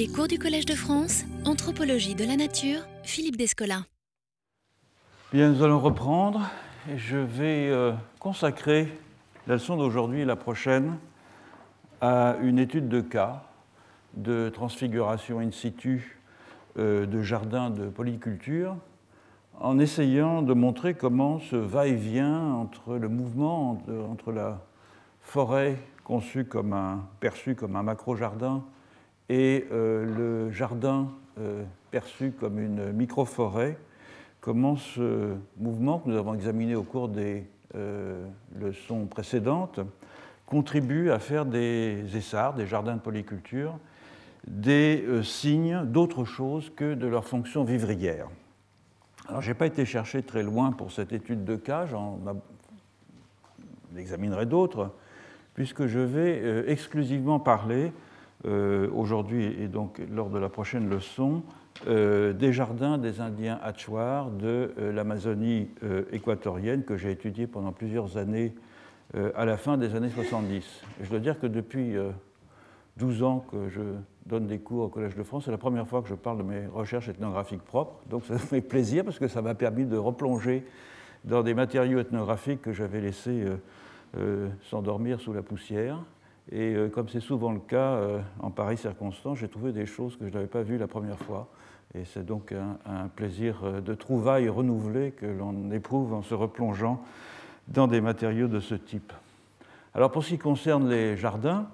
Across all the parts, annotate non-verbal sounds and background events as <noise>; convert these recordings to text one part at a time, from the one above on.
Les cours du Collège de France, Anthropologie de la Nature, Philippe Descola. Bien, nous allons reprendre et je vais euh, consacrer la leçon d'aujourd'hui et la prochaine à une étude de cas de transfiguration in situ euh, de jardins de polyculture en essayant de montrer comment ce va-et-vient entre le mouvement entre la forêt conçue comme un, perçue comme un macro-jardin et euh, le jardin euh, perçu comme une micro-forêt, comment ce mouvement que nous avons examiné au cours des euh, leçons précédentes contribue à faire des essarts, des jardins de polyculture, des signes d'autre chose que de leur fonction vivrière. Alors, je n'ai pas été chercher très loin pour cette étude de cas, j'en examinerai d'autres, puisque je vais exclusivement parler aujourd'hui et donc lors de la prochaine leçon euh, des jardins des Indiens Hatchouars de euh, l'Amazonie équatorienne que j'ai étudié pendant plusieurs années à la fin des années 70. je dois dire que depuis 12 ans que je donne des cours au Collège de France, c'est la première fois que je parle de mes recherches ethnographiques propres, donc ça me <laughs> fait plaisir parce que ça m'a permis de replonger dans des matériaux ethnographiques que j'avais laissés s'endormir sous la poussière. Et euh, comme c'est souvent le cas euh, en pareilles circonstances, j'ai trouvé des choses que je n'avais pas vues la première fois. Et c'est donc un, plaisir euh, de trouvailles renouvelé que l'on éprouve en se replongeant dans des matériaux de ce type. Alors pour ce qui concerne les jardins,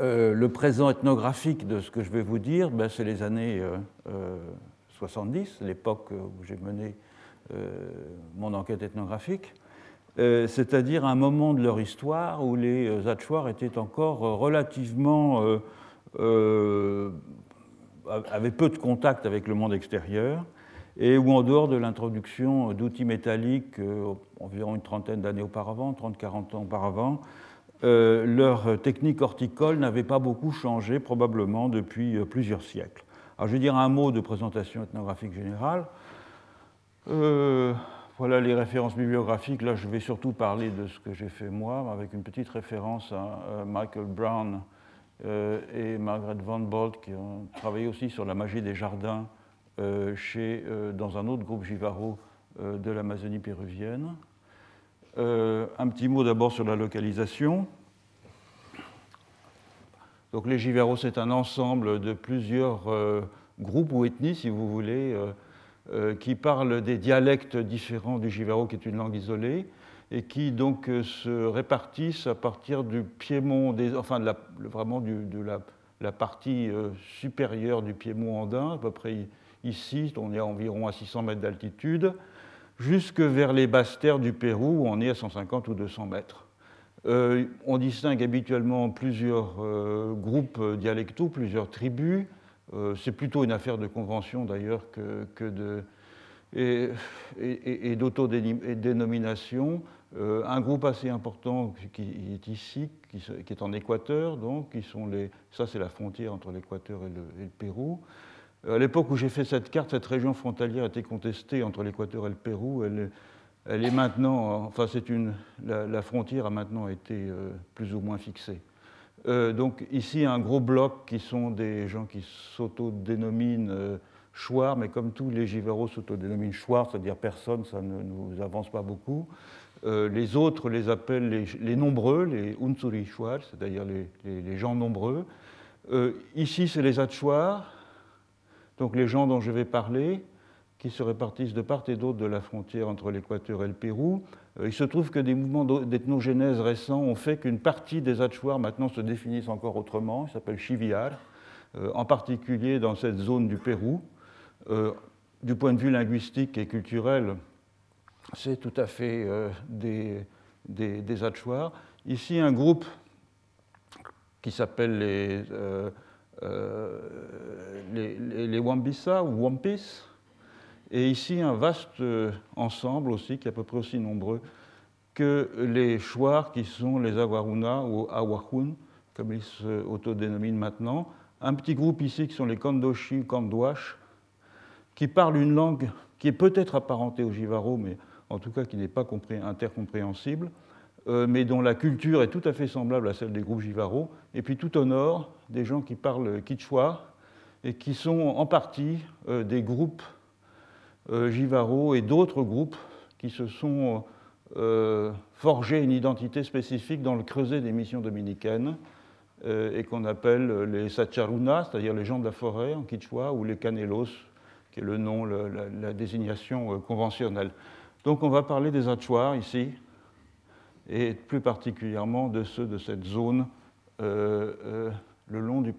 le présent ethnographique de ce que je vais vous dire, ben, c'est les années 70, l'époque où j'ai mené mon enquête ethnographique. Euh, c'est-à-dire un moment de leur histoire où les euh, Atchouars étaient encore euh, relativement. avaient peu de contact avec le monde extérieur et où, en dehors de l'introduction d'outils métalliques environ une trentaine d'années auparavant, 30-40 ans auparavant, leur technique horticole n'avait pas beaucoup changé, probablement depuis plusieurs siècles. Alors, je vais dire un mot de présentation ethnographique générale. Voilà les références bibliographiques. Là, je vais surtout parler de ce que j'ai fait moi, avec une petite référence à euh, Michael Brown euh, et Margaret Van Bolt, qui ont travaillé aussi sur la magie des jardins euh, chez, dans un autre groupe Givaro de l'Amazonie péruvienne. un petit mot d'abord sur la localisation. Donc les Givaro, c'est un ensemble de plusieurs groupes ou ethnies, si vous voulez, euh, qui parlent des dialectes différents du Jivaro, qui est une langue isolée, et qui donc euh, se répartissent à partir du Piémont, enfin vraiment de la, partie euh, supérieure du Piémont andin, à peu près ici, on est à environ à 600 mètres d'altitude, jusque vers les basses terres du Pérou, où on est à 150 ou 200 mètres. on distingue habituellement plusieurs groupes dialectaux, plusieurs tribus, euh, c'est plutôt une affaire de convention d'ailleurs que, et, d'autodénomination. Euh, un groupe assez important qui est ici, qui, est en Équateur, donc, qui sont les, ça c'est la frontière entre l'Équateur et, le, Pérou. Euh, à l'époque où j'ai fait cette carte, cette région frontalière était contestée entre l'Équateur et le Pérou. Elle est maintenant, enfin c'est une, la, frontière a maintenant été plus ou moins fixée. Euh, donc ici, un gros bloc qui sont des gens qui s'autodénominent euh, Chouard, mais comme tous les Giveros s'autodénominent Chouard, c'est-à-dire personne, ça ne nous avance pas beaucoup. Euh, les autres les appellent les, nombreux, les Unsuri Chouard, c'est-à-dire les, gens nombreux. ici, c'est les Atchouars, donc les gens dont je vais parler, qui se répartissent de part et d'autre de la frontière entre l'Équateur et le Pérou. Euh, il se trouve que des mouvements d'ethnogénèse récents ont fait qu'une partie des Atchouars maintenant se définissent encore autrement, ils s'appellent Chiviar, euh, en particulier dans cette zone du Pérou. Euh, du point de vue linguistique et culturel, c'est tout à fait des, des, Ici, un groupe qui s'appelle les, les, les, Wambisa ou Wampis, et ici, un vaste euh, ensemble aussi, qui est à peu près aussi nombreux que les Chouars, qui sont les Awaruna ou Awahun, comme ils s'autodénominent maintenant. Un petit groupe ici qui sont les Kandoshi ou Kandouache, qui parlent une langue qui est peut-être apparentée au Jivaro, mais en tout cas qui n'est pas intercompréhensible. mais dont la culture est tout à fait semblable à celle des groupes Jivaro. Et puis tout au nord, des gens qui parlent quichua et qui sont en partie des groupes Jivaro et d'autres groupes qui se sont forgés une identité spécifique dans le creuset des missions dominicaines et qu'on appelle les Sacharunas, c'est-à-dire les gens de la forêt en quichua, ou les Canelos, qui est le nom, la, désignation conventionnelle. Donc on va parler des Achuars ici, et plus particulièrement de ceux de cette zone euh, euh, le long des,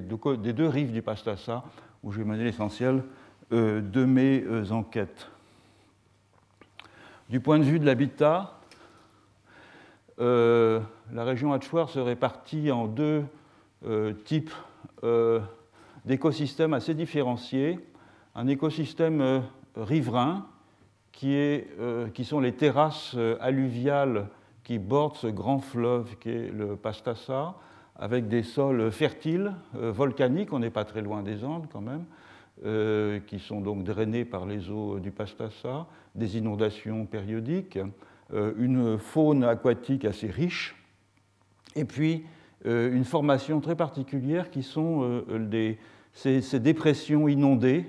deux rives du Pastassa, où j'ai mené l'essentiel euh, de mes enquêtes. Du point de vue de l'habitat, la région Hatchoir se répartit en deux types d'écosystèmes assez différenciés. Un écosystème riverain, qui, est, qui sont les terrasses alluviales qui borde ce grand fleuve qui est le Pastassa, avec des sols fertiles, euh, volcaniques, on n'est pas très loin des Andes quand même, euh, qui sont donc drainés par les eaux du Pastassa, des inondations périodiques, euh, une faune aquatique assez riche, et puis une formation très particulière qui sont ces, dépressions inondées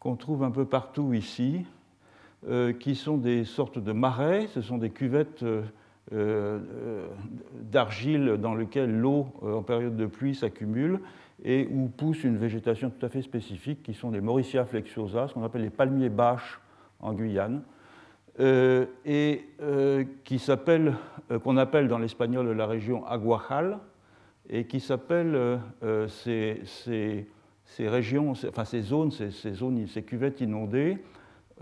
qu'on trouve un peu partout ici, euh, qui sont des sortes de marais, ce sont des cuvettes euh, euh, d'argile dans lesquelles l'eau en période de pluie s'accumule et où pousse une végétation tout à fait spécifique qui sont les Mauricia flexuosa, ce qu'on appelle les palmiers bâches en Guyane, et qui s'appelle, qu'on appelle dans l'espagnol la région Aguajal, et qui s'appelle ces, ces, ces, régions, enfin ces zones, ces, ces, zones, ces cuvettes inondées,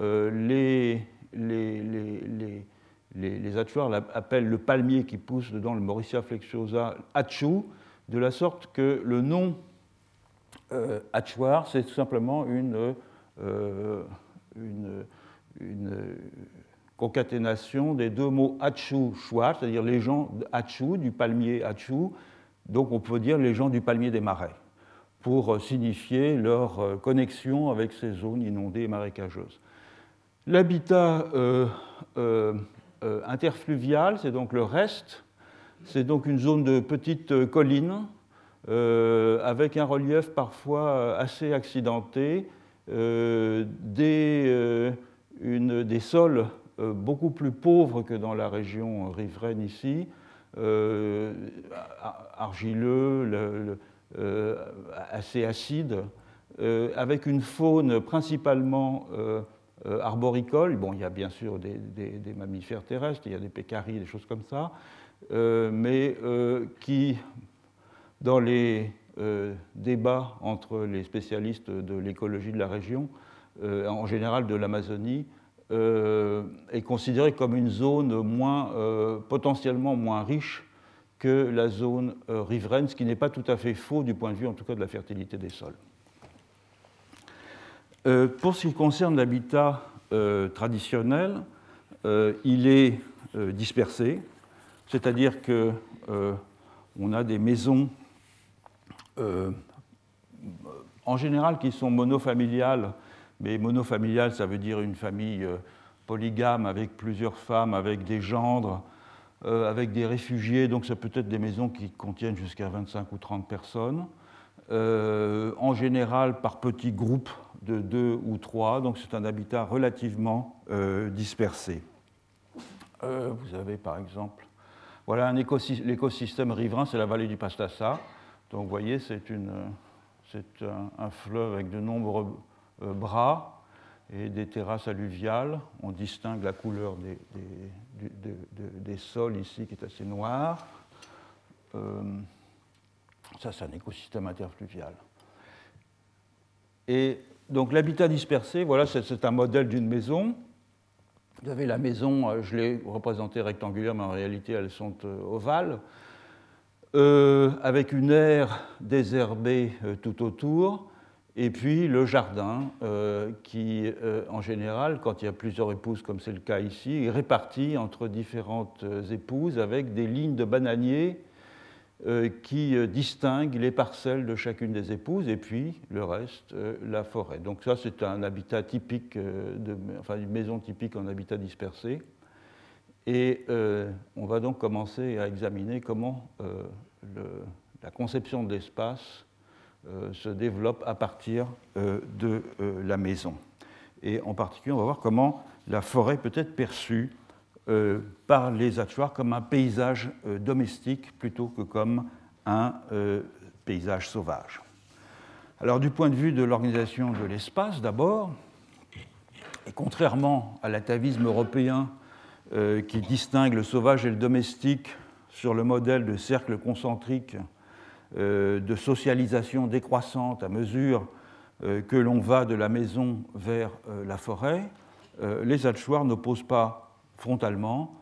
euh, les, les, les, les, appellent le palmier qui pousse dedans le Mauricia flexuosa Achu, de la sorte que le nom euh, c'est tout simplement une, euh, une, concaténation des deux mots Achu, Chouar, c'est-à-dire les gens Achu, du palmier Achu, donc on peut dire les gens du palmier des marais, pour signifier leur connexion avec ces zones inondées et marécageuses. L'habitat euh, euh, euh, interfluvial, c'est donc le reste, c'est donc une zone de petites collines avec un relief parfois assez accidenté, des, des sols beaucoup plus pauvres que dans la région riveraine ici, argileux, assez acide, avec une faune principalement euh, arboricoles. Bon, il y a bien sûr des, mammifères terrestres, il y a des pécaries, des choses comme ça, euh, mais euh, qui, dans les débats entre les spécialistes de l'écologie de la région, en général de l'Amazonie, est considérée comme une zone moins, potentiellement moins riche que la zone riveraine, ce qui n'est pas tout à fait faux du point de vue en tout cas de la fertilité des sols. Euh, pour ce qui concerne l'habitat euh, traditionnel, euh, il est dispersé, c'est-à-dire qu'on a des maisons en général qui sont monofamiliales, mais monofamiliales, ça veut dire une famille polygame avec plusieurs femmes, avec des gendres, avec des réfugiés, donc ça peut être des maisons qui contiennent jusqu'à 25 ou 30 personnes. en général par petits groupes de deux ou trois, donc c'est un habitat relativement euh, dispersé. Euh, vous avez par exemple, voilà l'écosystème riverain, c'est la vallée du Pastassa. Donc vous voyez, c'est un, fleuve avec de nombreux euh, bras et des terrasses alluviales. On distingue la couleur des, sols ici qui est assez noir. ça, c'est un écosystème interfluvial. Et donc l'habitat dispersé, voilà, c'est un modèle d'une maison. Vous avez la maison, euh, je l'ai représentée rectangulaire, mais en réalité elles sont euh, ovales, euh, avec une aire désherbée tout autour, et puis le jardin, qui en général, quand il y a plusieurs épouses, comme c'est le cas ici, est réparti entre différentes épouses avec des lignes de bananiers qui euh, distingue les parcelles de chacune des épouses et puis le reste, euh, la forêt. Donc ça, c'est un habitat typique, enfin une maison typique en habitat dispersé. Et on va donc commencer à examiner comment la conception de l'espace se développe à partir de la maison. Et en particulier, on va voir comment la forêt peut être perçue euh, par les Atchoirs comme un paysage euh, domestique plutôt que comme un euh, paysage sauvage. Alors du point de vue de l'organisation de l'espace d'abord, et contrairement à l'atavisme européen qui distingue le sauvage et le domestique sur le modèle de cercle concentrique de socialisation décroissante à mesure que l'on va de la maison vers la forêt, les Atchoirs n'opposent pas frontalement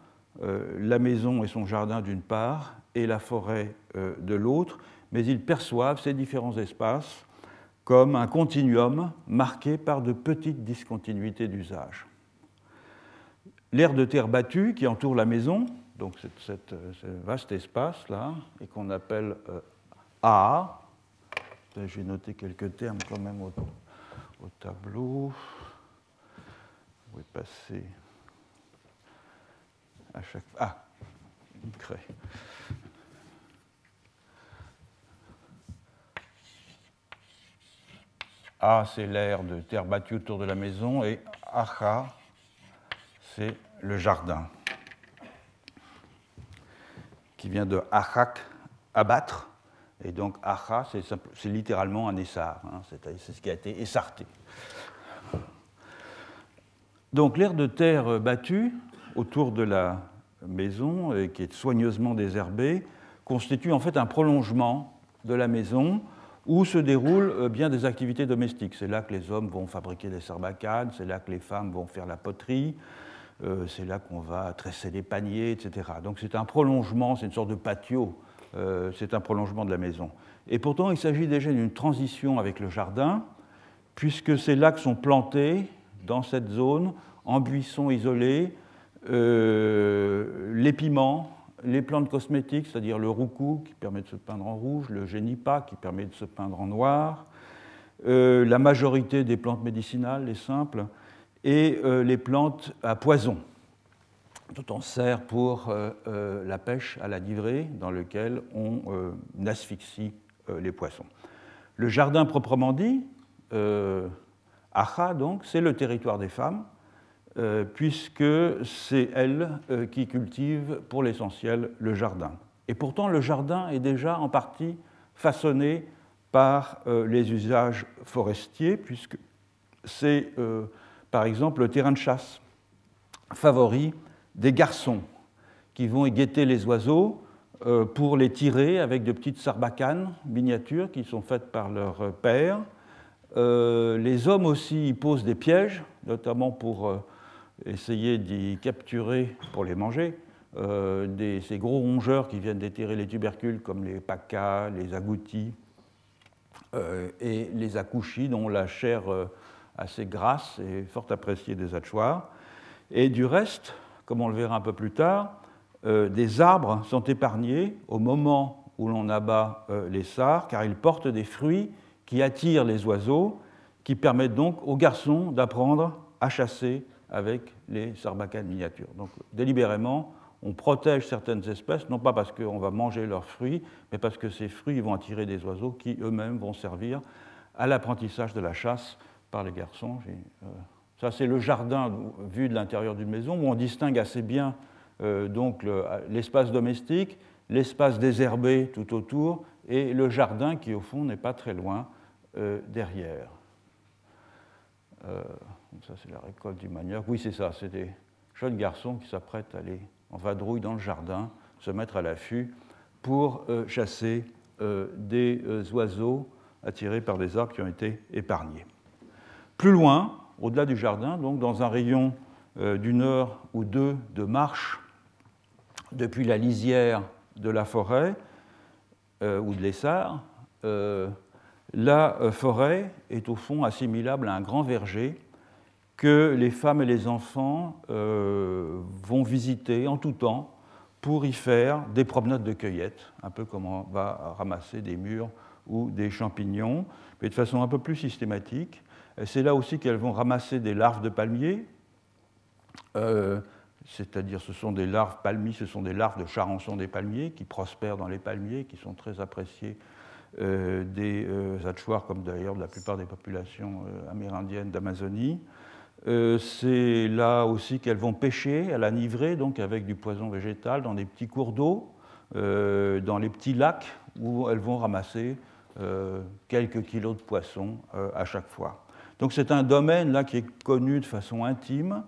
euh, la maison et son jardin d'une part et la forêt euh, de l'autre, mais ils perçoivent ces différents espaces comme un continuum marqué par de petites discontinuités d'usage. L'aire de terre battue qui entoure la maison, donc cette, ce vaste espace-là, et qu'on appelle euh, A, j'ai noté quelques termes quand même au, au tableau. Où passé? À chaque Ah, une craie. A, c'est l'air de terre battue autour de la maison, et Acha, c'est le jardin, qui vient de Achak, abattre, et donc Acha, c'est littéralement un essart, hein, c'est ce qui a été essarté. Donc l'air de terre battue, autour de la maison, et qui est soigneusement désherbée, constitue en fait un prolongement de la maison où se déroulent euh, bien des activités domestiques. C'est là que les hommes vont fabriquer des sarbacanes, c'est là que les femmes vont faire la poterie, euh, c'est là qu'on va tresser les paniers, etc. Donc c'est un prolongement, c'est une sorte de patio, euh, c'est un prolongement de la maison. Et pourtant, il s'agit déjà d'une transition avec le jardin, puisque c'est là que sont plantés, dans cette zone, en buissons isolés, euh, les piments, les plantes cosmétiques, c'est-à-dire le roucou qui permet de se peindre en rouge, le génipa qui permet de se peindre en noir, euh, la majorité des plantes médicinales, les simples, et euh, les plantes à poison, dont on sert pour la pêche à la divrée, dans lequel on asphyxie les poissons. Le jardin proprement dit, Acha donc, c'est le territoire des femmes, euh, puisque c'est elle euh, qui cultive pour l'essentiel le jardin. Et pourtant, le jardin est déjà en partie façonné par euh, les usages forestiers, puisque c'est par exemple le terrain de chasse favori des garçons qui vont y guetter les oiseaux pour les tirer avec de petites sarbacanes miniatures qui sont faites par leur père. les hommes aussi y posent des pièges, notamment pour essayer d'y capturer pour les manger euh, ces gros rongeurs qui viennent déterrer les tubercules comme les pacas, les agoutis euh, et les accouchis dont la chair euh, assez grasse est fort appréciée des hachoirs. Et du reste, comme on le verra un peu plus tard, des arbres sont épargnés au moment où l'on abat les sards car ils portent des fruits qui attirent les oiseaux, qui permettent donc aux garçons d'apprendre à chasser avec les sarbacanes miniatures. Donc délibérément, on protège certaines espèces, non pas parce qu'on va manger leurs fruits, mais parce que ces fruits vont attirer des oiseaux qui eux-mêmes vont servir à l'apprentissage de la chasse par les garçons. Euh, ça, c'est le jardin vu de l'intérieur d'une maison, où on distingue assez bien euh, donc l'espace domestique, l'espace désherbé tout autour, et le jardin qui, au fond, n'est pas très loin euh, derrière ça c'est la récolte du manioc. Oui, c'est ça, c'est des jeunes garçons qui s'apprêtent à aller en vadrouille dans le jardin, se mettre à l'affût pour euh, chasser euh, des euh, oiseaux attirés par des arbres qui ont été épargnés. Plus loin, au-delà du jardin, donc dans un rayon d'une heure ou deux de marche depuis la lisière de la forêt ou de l'essar, la forêt est au fond assimilable à un grand verger que les femmes et les enfants euh, vont visiter en tout temps pour y faire des promenades de cueillette, un peu comme on va ramasser des mûres ou des champignons, mais de façon un peu plus systématique. C'est là aussi qu'elles vont ramasser des larves de palmiers, euh, c'est-à-dire ce sont des larves palmiers, ce sont des larves de charançon des palmiers qui prospèrent dans les palmiers, qui sont très appréciés euh, des euh, comme d'ailleurs de la plupart des populations amérindiennes d'Amazonie. Euh, c'est là aussi qu'elles vont pêcher à la nivrée, donc avec du poison végétal, dans des petits cours d'eau, dans les petits lacs, où elles vont ramasser quelques kilos de poissons à chaque fois. Donc c'est un domaine là qui est connu de façon intime,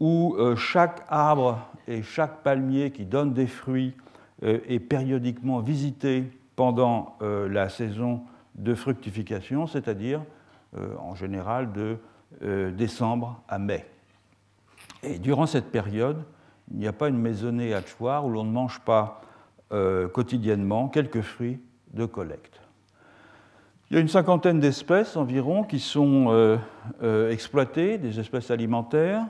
où chaque arbre et chaque palmier qui donne des fruits est périodiquement visité pendant euh, la saison de fructification, c'est-à-dire euh, en général de euh, décembre à mai. Et durant cette période, il n'y a pas une maisonnée à Chouar où l'on ne mange pas quotidiennement quelques fruits de collecte. Il y a une cinquantaine d'espèces environ qui sont exploitées, des espèces alimentaires,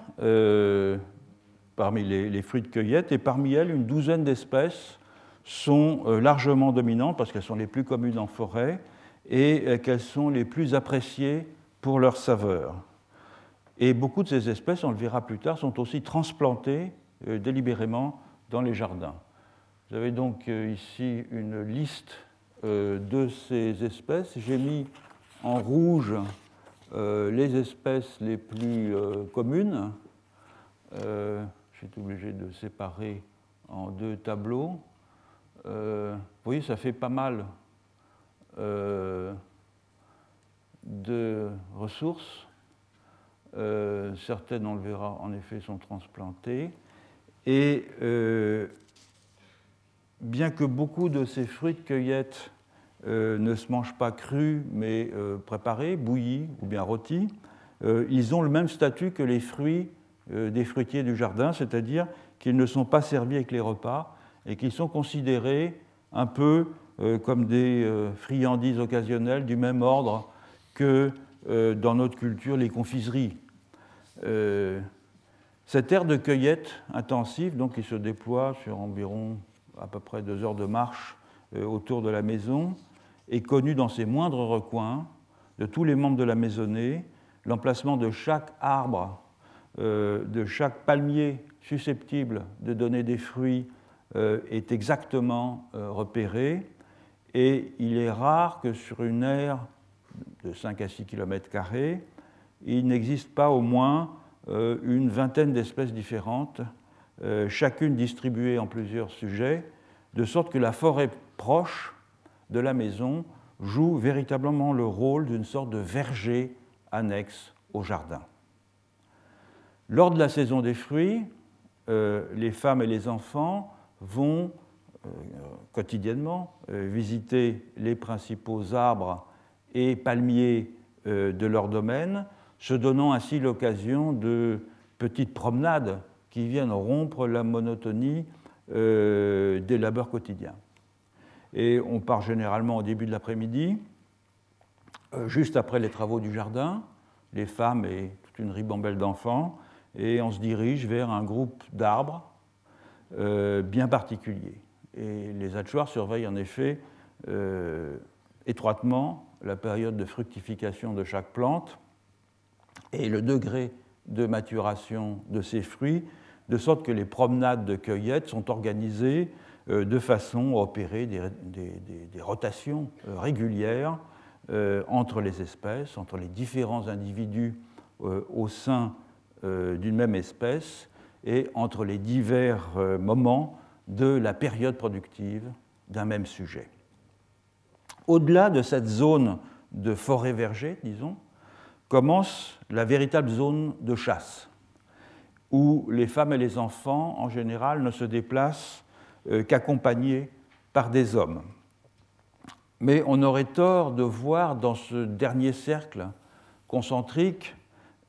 parmi les, fruits de cueillette, et parmi elles une douzaine d'espèces sont euh, largement dominantes parce qu'elles sont les plus communes en forêt et euh, qu'elles sont les plus appréciées pour leur saveur. Et beaucoup de ces espèces, on le verra plus tard, sont aussi transplantées euh, délibérément dans les jardins. Vous avez donc ici une liste de ces espèces. J'ai mis en rouge les espèces les plus communes. J'ai été obligé de séparer en deux tableaux. Euh, vous voyez, ça fait pas mal euh, de ressources. Euh, certaines, on le verra, en effet, sont transplantées. Et bien que beaucoup de ces fruits de cueillette ne se mangent pas crus, mais préparés, bouillis ou bien rôtis, ils ont le même statut que les fruits des fruitiers du jardin, c'est-à-dire qu'ils ne sont pas servis avec les repas, et qui sont considérés un peu euh, comme des euh, friandises occasionnelles du même ordre que euh, dans notre culture les confiseries. Cette ère de cueillette intensive, donc, qui se déploie sur environ à peu près deux heures de marche autour de la maison, est connue dans ses moindres recoins de tous les membres de la maisonnée. L'emplacement de chaque arbre, de chaque palmier susceptible de donner des fruits euh, est exactement euh, repéré et il est rare que sur une aire de 5 à 6 km, il n'existe pas au moins euh, une vingtaine d'espèces différentes, chacune distribuée en plusieurs sujets, de sorte que la forêt proche de la maison joue véritablement le rôle d'une sorte de verger annexe au jardin. Lors de la saison des fruits, les femmes et les enfants vont euh, quotidiennement euh, visiter les principaux arbres et palmiers euh, de leur domaine, se donnant ainsi l'occasion de petites promenades qui viennent rompre la monotonie des labeurs quotidiens. Et on part généralement au début de l'après-midi, juste après les travaux du jardin, les femmes et toute une ribambelle d'enfants, et on se dirige vers un groupe d'arbres euh, bien particulier. Et les Hatchoirs surveillent en effet euh, étroitement la période de fructification de chaque plante et le degré de maturation de ces fruits, de sorte que les promenades de cueillette sont organisées euh, de façon à opérer des, rotations régulières entre les espèces, entre les différents individus au sein d'une même espèce, et entre les divers euh, moments de la période productive d'un même sujet. Au-delà de cette zone de forêt-verger, disons, commence la véritable zone de chasse, où les femmes et les enfants, en général, ne se déplacent euh, qu'accompagnés par des hommes. Mais on aurait tort de voir dans ce dernier cercle concentrique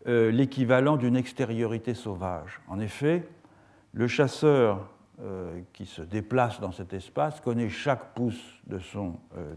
euh, l'équivalent d'une extériorité sauvage. En effet, le chasseur euh, qui se déplace dans cet espace connaît chaque pouce de son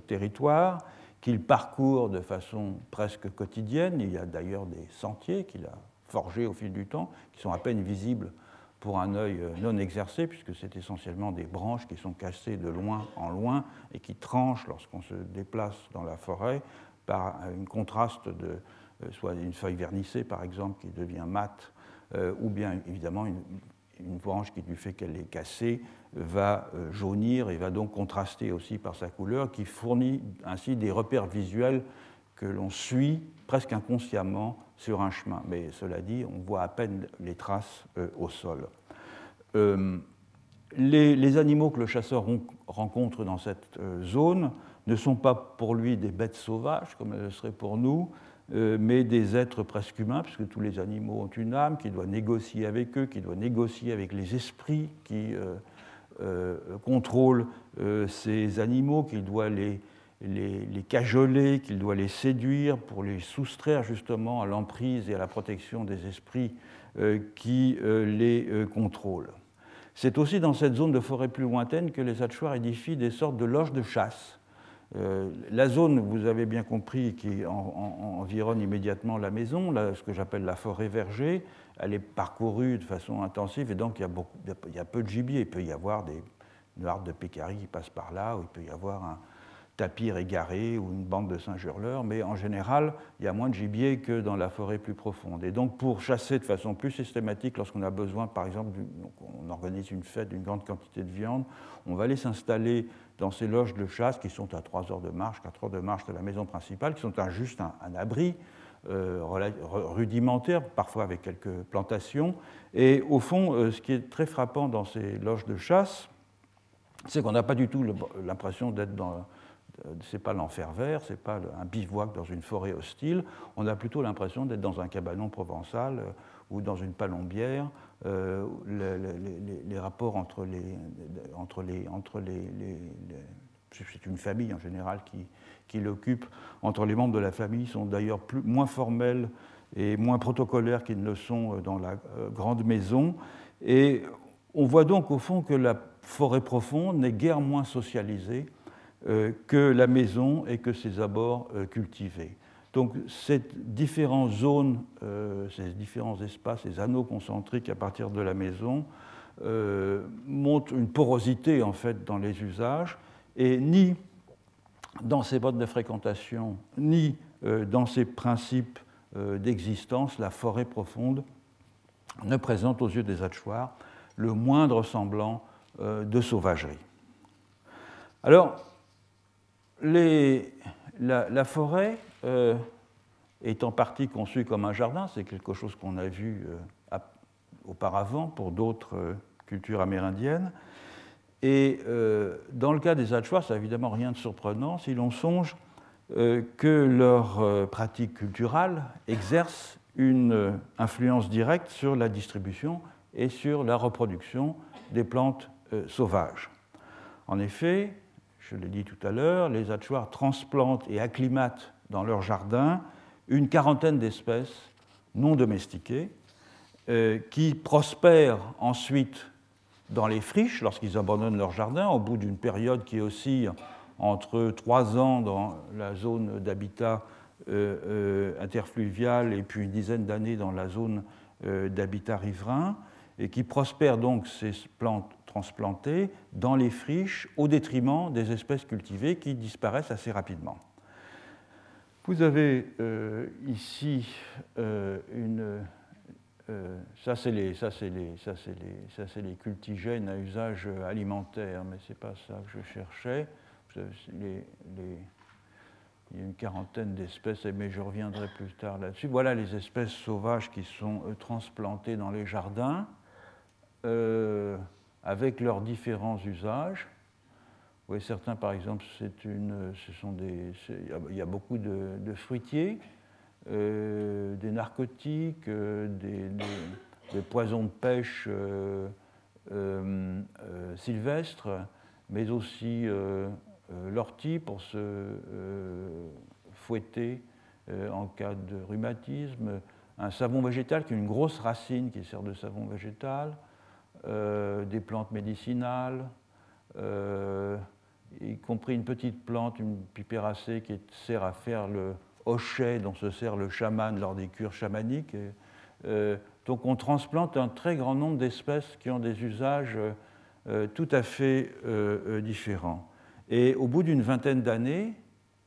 territoire, qu'il parcourt de façon presque quotidienne. Il y a d'ailleurs des sentiers qu'il a forgés au fil du temps, qui sont à peine visibles pour un œil non exercé, puisque c'est essentiellement des branches qui sont cassées de loin en loin et qui tranchent lorsqu'on se déplace dans la forêt par un contraste de, euh, soit une feuille vernissée par exemple qui devient mate, euh, ou bien évidemment une branche qui, du fait qu'elle est cassée, va jaunir et va donc contraster aussi par sa couleur, qui fournit ainsi des repères visuels que l'on suit presque inconsciemment sur un chemin. Mais cela dit, on voit à peine les traces au sol. Les, animaux que le chasseur rencontre dans cette zone ne sont pas pour lui des bêtes sauvages, comme le seraient pour nous, euh, mais des êtres presque humains, puisque tous les animaux ont une âme, qui doit négocier avec eux, qui doit négocier avec les esprits qui euh, euh, contrôlent ces animaux, qu'il doit les, les, cajoler, qu'il doit les séduire pour les soustraire justement à l'emprise et à la protection des esprits qui les contrôlent. C'est aussi dans cette zone de forêt plus lointaine que les Hatchoirs édifient des sortes de loges de chasse euh, la zone, vous avez bien compris, qui environne immédiatement la maison, ce que j'appelle la forêt verger, elle est parcourue de façon intensive et donc il y a, beaucoup, peu de gibier. Il peut y avoir des, harde de pécari qui passe par là, ou il peut y avoir un, tapis égaré ou une bande de singes hurleurs, mais en général, il y a moins de gibier que dans la forêt plus profonde. Et donc, pour chasser de façon plus systématique, lorsqu'on a besoin, par exemple, on organise une fête d'une grande quantité de viande, on va aller s'installer dans ces loges de chasse qui sont à 3 heures de marche, 4 heures de marche de la maison principale, qui sont juste un, abri rudimentaire, parfois avec quelques plantations. Et au fond, euh, ce qui est très frappant dans ces loges de chasse, c'est qu'on n'a pas du tout l'impression d'être dans euh, c'est pas l'enfer vert, c'est pas un bivouac dans une forêt hostile. On a plutôt l'impression d'être dans un cabanon provençal euh, ou dans une palombière. Euh, les, rapports entre les, entre les, entre les, c'est une famille en général qui, qui l'occupe, entre les membres de la famille sont d'ailleurs moins formels et moins protocolaires qu'ils ne le sont dans la grande maison. Et on voit donc au fond que la forêt profonde n'est guère moins socialisée euh, que la maison et que ses abords euh, cultivés. Donc ces différentes zones, euh, ces différents espaces, ces anneaux concentriques à partir de la maison montrent une porosité en fait dans les usages et ni dans ses modes de fréquentation, ni dans ses principes d'existence, la forêt profonde ne présente aux yeux des hachoirs le moindre semblant de sauvagerie. Alors, la, forêt euh, est en partie conçue comme un jardin, c'est quelque chose qu'on a vu euh, auparavant pour d'autres euh, cultures amérindiennes. Et dans le cas des Achuars, ça n'a évidemment rien de surprenant si l'on songe que leur pratique culturelle exerce une influence directe sur la distribution et sur la reproduction des plantes sauvages. En effet, je l'ai dit tout à l'heure, les Hatchoirs transplantent et acclimatent dans leur jardin une quarantaine d'espèces non domestiquées euh, qui prospèrent ensuite dans les friches lorsqu'ils abandonnent leur jardin au bout d'une période qui oscille entre trois ans dans la zone d'habitat euh, euh, interfluvial et puis une dizaine d'années dans la zone d'habitat riverain et qui prospèrent donc ces plantes transplantées dans les friches au détriment des espèces cultivées qui disparaissent assez rapidement. Vous avez euh, ici euh, une. Euh, ça, c'est les, ça, c'est les, ça, c'est les, ça, c'est les cultigènes à usage alimentaire, mais ce n'est pas ça que je cherchais. Il y a une quarantaine d'espèces, mais je reviendrai plus tard là-dessus. Voilà les espèces sauvages qui sont transplantées dans les jardins avec leurs différents usages. Oui, certains, par exemple, une, ce sont des, il y a beaucoup de, fruitiers, euh, des narcotiques, euh, des, poisons de pêche euh, sylvestres, mais aussi l'ortie pour se fouetter en cas de rhumatisme, un savon végétal qui est une grosse racine qui sert de savon végétal, des plantes médicinales, y compris une petite plante, une pipéracée qui sert à faire le hochet dont se sert le chaman lors des cures chamaniques. Euh, donc on transplante un très grand nombre d'espèces qui ont des usages tout à fait différents. Et au bout d'une vingtaine d'années,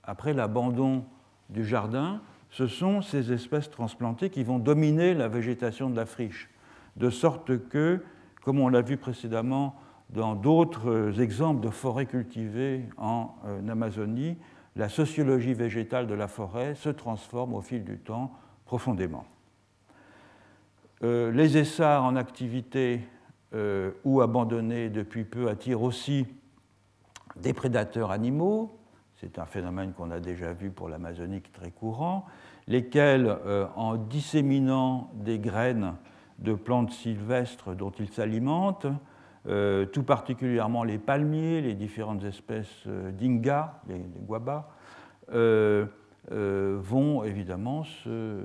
après l'abandon du jardin, ce sont ces espèces transplantées qui vont dominer la végétation de la friche, de sorte que comme on l'a vu précédemment dans d'autres exemples de forêts cultivées en Amazonie, la sociologie végétale de la forêt se transforme au fil du temps profondément. les essarts en activité ou abandonnés depuis peu attirent aussi des prédateurs animaux, c'est un phénomène qu'on a déjà vu pour l'Amazonie très courant, lesquels, euh, en disséminant des graines de plantes sylvestres dont ils s'alimentent, euh, tout particulièrement les palmiers, les différentes espèces euh, d'inga, les, guabas, vont évidemment se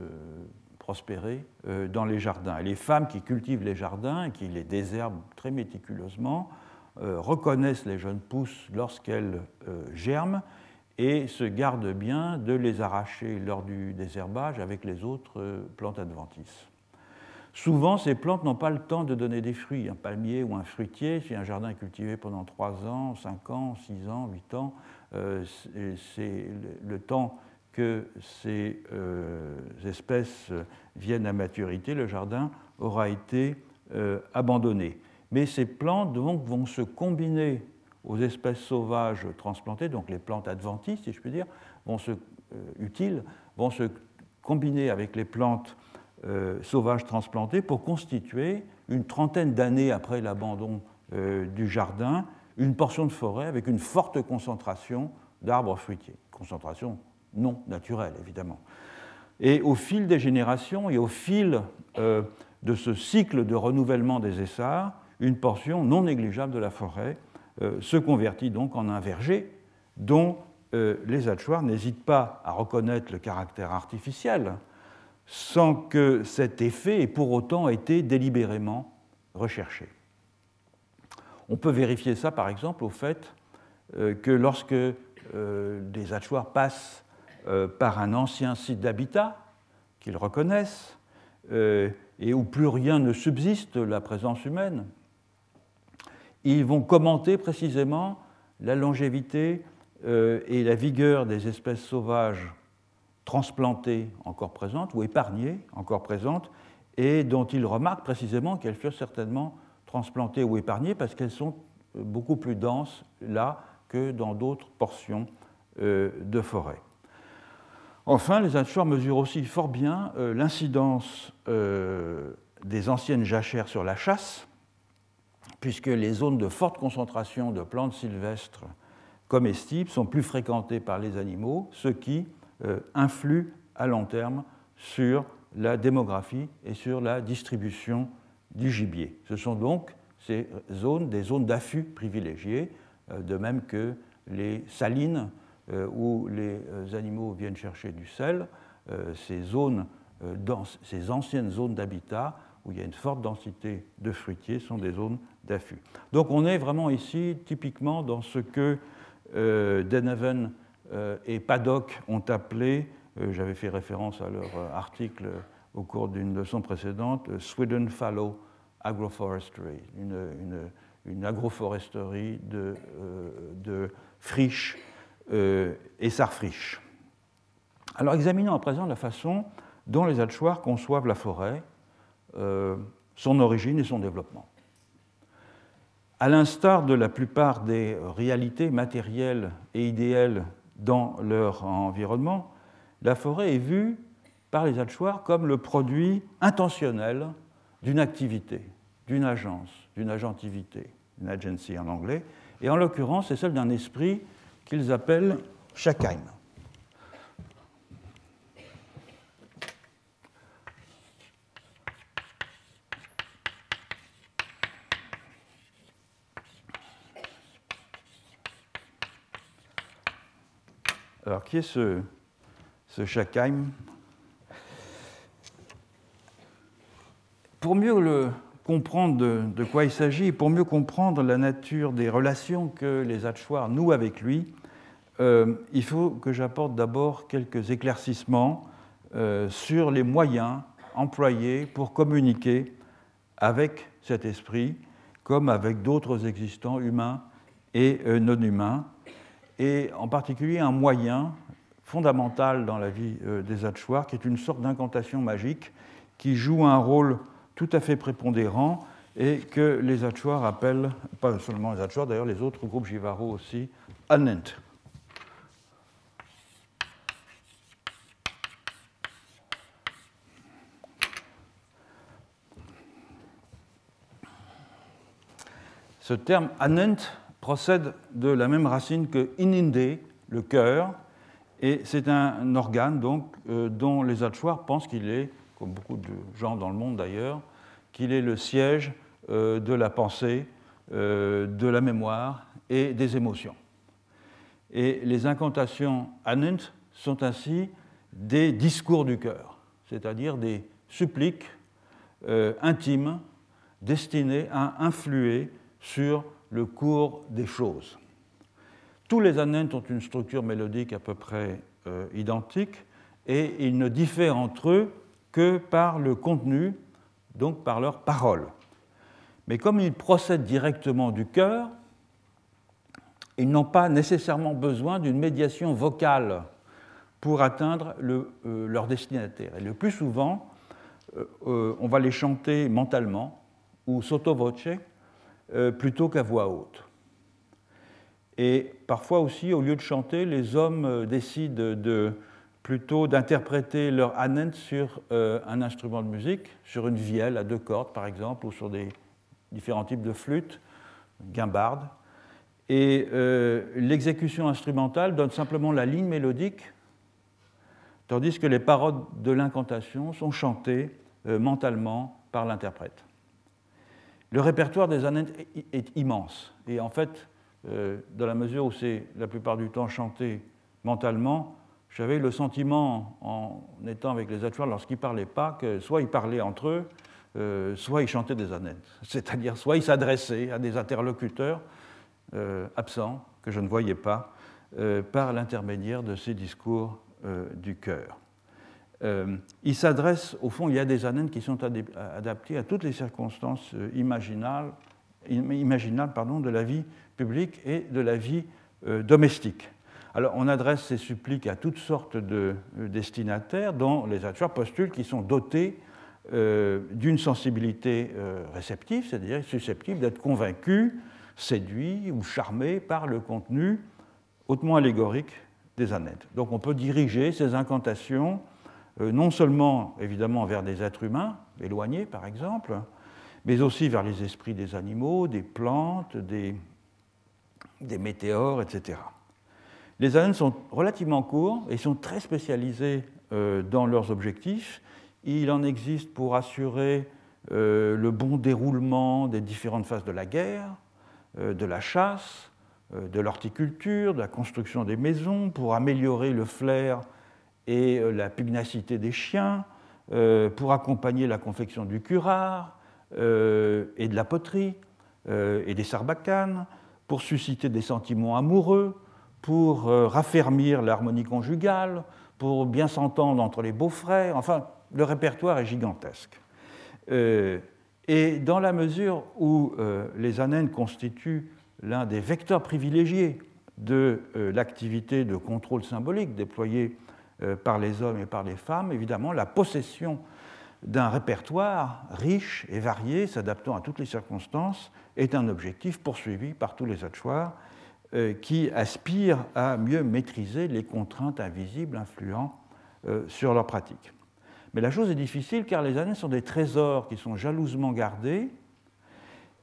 prospérer dans les jardins. Et les femmes qui cultivent les jardins et qui les désherbent très méticuleusement reconnaissent les jeunes pousses lorsqu'elles germent et se gardent bien de les arracher lors du désherbage avec les autres euh, plantes adventices. Souvent, ces plantes n'ont pas le temps de donner des fruits. Un palmier ou un fruitier, si un jardin est cultivé pendant 3 ans, 5 ans, 6 ans, 8 ans, euh, c'est le temps que ces euh, espèces viennent à maturité, le jardin aura été abandonné. Mais ces plantes donc, vont se combiner aux espèces sauvages transplantées, donc les plantes adventices, si je puis dire, vont se, euh, utiles, vont se combiner avec les plantes euh, sauvages transplantées pour constituer, une trentaine d'années après l'abandon euh, du jardin, une portion de forêt avec une forte concentration d'arbres fruitiers, concentration non naturelle évidemment. Et au fil des générations et au fil de ce cycle de renouvellement des essarts, une portion non négligeable de la forêt euh, se convertit donc en un verger dont euh, les hachoirs n'hésitent pas à reconnaître le caractère artificiel sans que cet effet ait pour autant été délibérément recherché. On peut vérifier ça par exemple au fait euh, que lorsque des hachoirs passent par un ancien site d'habitat qu'ils reconnaissent et où plus rien ne subsiste la présence humaine, ils vont commenter précisément la longévité euh, et la vigueur des espèces sauvages transplantées encore présentes ou épargnées encore présentes et dont ils remarquent précisément qu'elles furent certainement transplantées ou épargnées parce qu'elles sont euh, beaucoup plus denses là que dans d'autres portions euh, de forêt. Enfin, les hachoirs mesurent aussi fort bien l'incidence des anciennes jachères sur la chasse, puisque les zones de forte concentration de plantes sylvestres comestibles sont plus fréquentées par les animaux, ce qui euh, influe à long terme sur la démographie et sur la distribution du gibier. Ce sont donc ces zones des zones d'affût privilégiées, euh, de même que les salines euh, où les animaux viennent chercher du sel, ces, zones, ces anciennes zones d'habitat où il y a une forte densité de fruitiers sont des zones d'affût. Donc on est vraiment ici typiquement dans ce que euh, Denhaven euh, et Paddock ont appelé, euh, j'avais fait référence à leur euh, article au cours d'une leçon précédente, Sweden Fallow Agroforestry, une, agroforesterie de, de friches et sarfriches. Alors examinons à présent la façon dont les hachoirs conçoivent la forêt, son origine et son développement. À l'instar de la plupart des réalités matérielles et idéales dans leur environnement, la forêt est vue par les hachoirs comme le produit intentionnel d'une activité, d'une agence, d'une agentivité, une agency en anglais, et en l'occurrence, c'est celle d'un esprit qu'ils appellent Shakheim. Alors, qui est ce, ce Pour mieux le comprendre de, quoi il s'agit, pour mieux comprendre la nature des relations que les Hachoirs nouent avec lui, euh, il faut que j'apporte d'abord quelques éclaircissements euh, sur les moyens employés pour communiquer avec cet esprit, comme avec d'autres existants humains et euh, non humains, et en particulier un moyen fondamental dans la vie euh, des Hachoirs, qui est une sorte d'incantation magique qui joue un rôle tout à fait prépondérant et que les Achuars appellent, pas seulement les Achuars, d'ailleurs les autres groupes Jivaro aussi, Anent. Ce terme anent procède de la même racine que ininde, le cœur, et c'est un organe donc, euh, dont les Achuars pensent qu'il est, comme beaucoup de gens dans le monde d'ailleurs, qu'il est le siège euh, de la pensée, euh, de la mémoire et des émotions. Et les incantations anent sont ainsi des discours du cœur, c'est-à-dire des suppliques intimes destinées à influer sur le cours des choses. Tous les anentes ont une structure mélodique à peu près euh, identique et ils ne diffèrent entre eux que par le contenu, donc par leurs paroles. Mais comme ils procèdent directement du cœur, ils n'ont pas nécessairement besoin d'une médiation vocale pour atteindre euh, leur destinataire. Et le plus souvent, euh, on va les chanter mentalement ou sotto voce, euh, plutôt qu'à voix haute. Et parfois aussi, au lieu de chanter, les hommes euh, décident de, plutôt d'interpréter leur anent sur euh, un instrument de musique, sur une vielle à deux cordes par exemple, ou sur des différents types de flûtes, guimbardes. Et l'exécution instrumentale donne simplement la ligne mélodique, tandis que les paroles de l'incantation sont chantées mentalement par l'interprète. Le répertoire des annettes est immense. Et en fait, euh, dans la mesure où c'est la plupart du temps chanté mentalement, j'avais le sentiment, en étant avec les atouars, lorsqu'ils ne parlaient pas, que soit ils parlaient entre eux, euh, soit ils chantaient des annettes. <laughs> C'est-à-dire, soit ils s'adressaient à des interlocuteurs euh, absents, que je ne voyais pas, par l'intermédiaire de ces discours du cœur. Euh, il s'adresse, au fond, il y a des anènes qui sont adaptées à toutes les circonstances euh, imaginables, pardon, de la vie publique et de la vie euh, domestique. Alors, on adresse ces suppliques à toutes sortes de destinataires, dont les acteurs postulent qui sont dotés d'une sensibilité réceptive, c'est-à-dire susceptibles d'être convaincus, séduits ou charmés par le contenu hautement allégorique des anènes. Donc, on peut diriger ces incantations euh, non seulement évidemment vers des êtres humains, éloignés par exemple, mais aussi vers les esprits des animaux, des plantes, des, météores, etc. Les AN sont relativement courts et sont très spécialisés euh, dans leurs objectifs. Il en existe pour assurer euh, le bon déroulement des différentes phases de la guerre, de la chasse, de l'horticulture, de la construction des maisons, pour améliorer le flair et euh, la pugnacité des chiens, euh, pour accompagner la confection du curare euh, et de la poterie et des sarbacanes, pour susciter des sentiments amoureux, pour raffermir l'harmonie conjugale, pour bien s'entendre entre les beaux-frères. Enfin, le répertoire est gigantesque. et dans la mesure où les anènes constituent l'un des vecteurs privilégiés de l'activité de contrôle symbolique déployée par les hommes et par les femmes, évidemment, la possession d'un répertoire riche et varié, s'adaptant à toutes les circonstances, est un objectif poursuivi par tous les Achuars euh, qui aspirent à mieux maîtriser les contraintes invisibles influant euh, sur leur pratique. Mais la chose est difficile car les années sont des trésors qui sont jalousement gardés,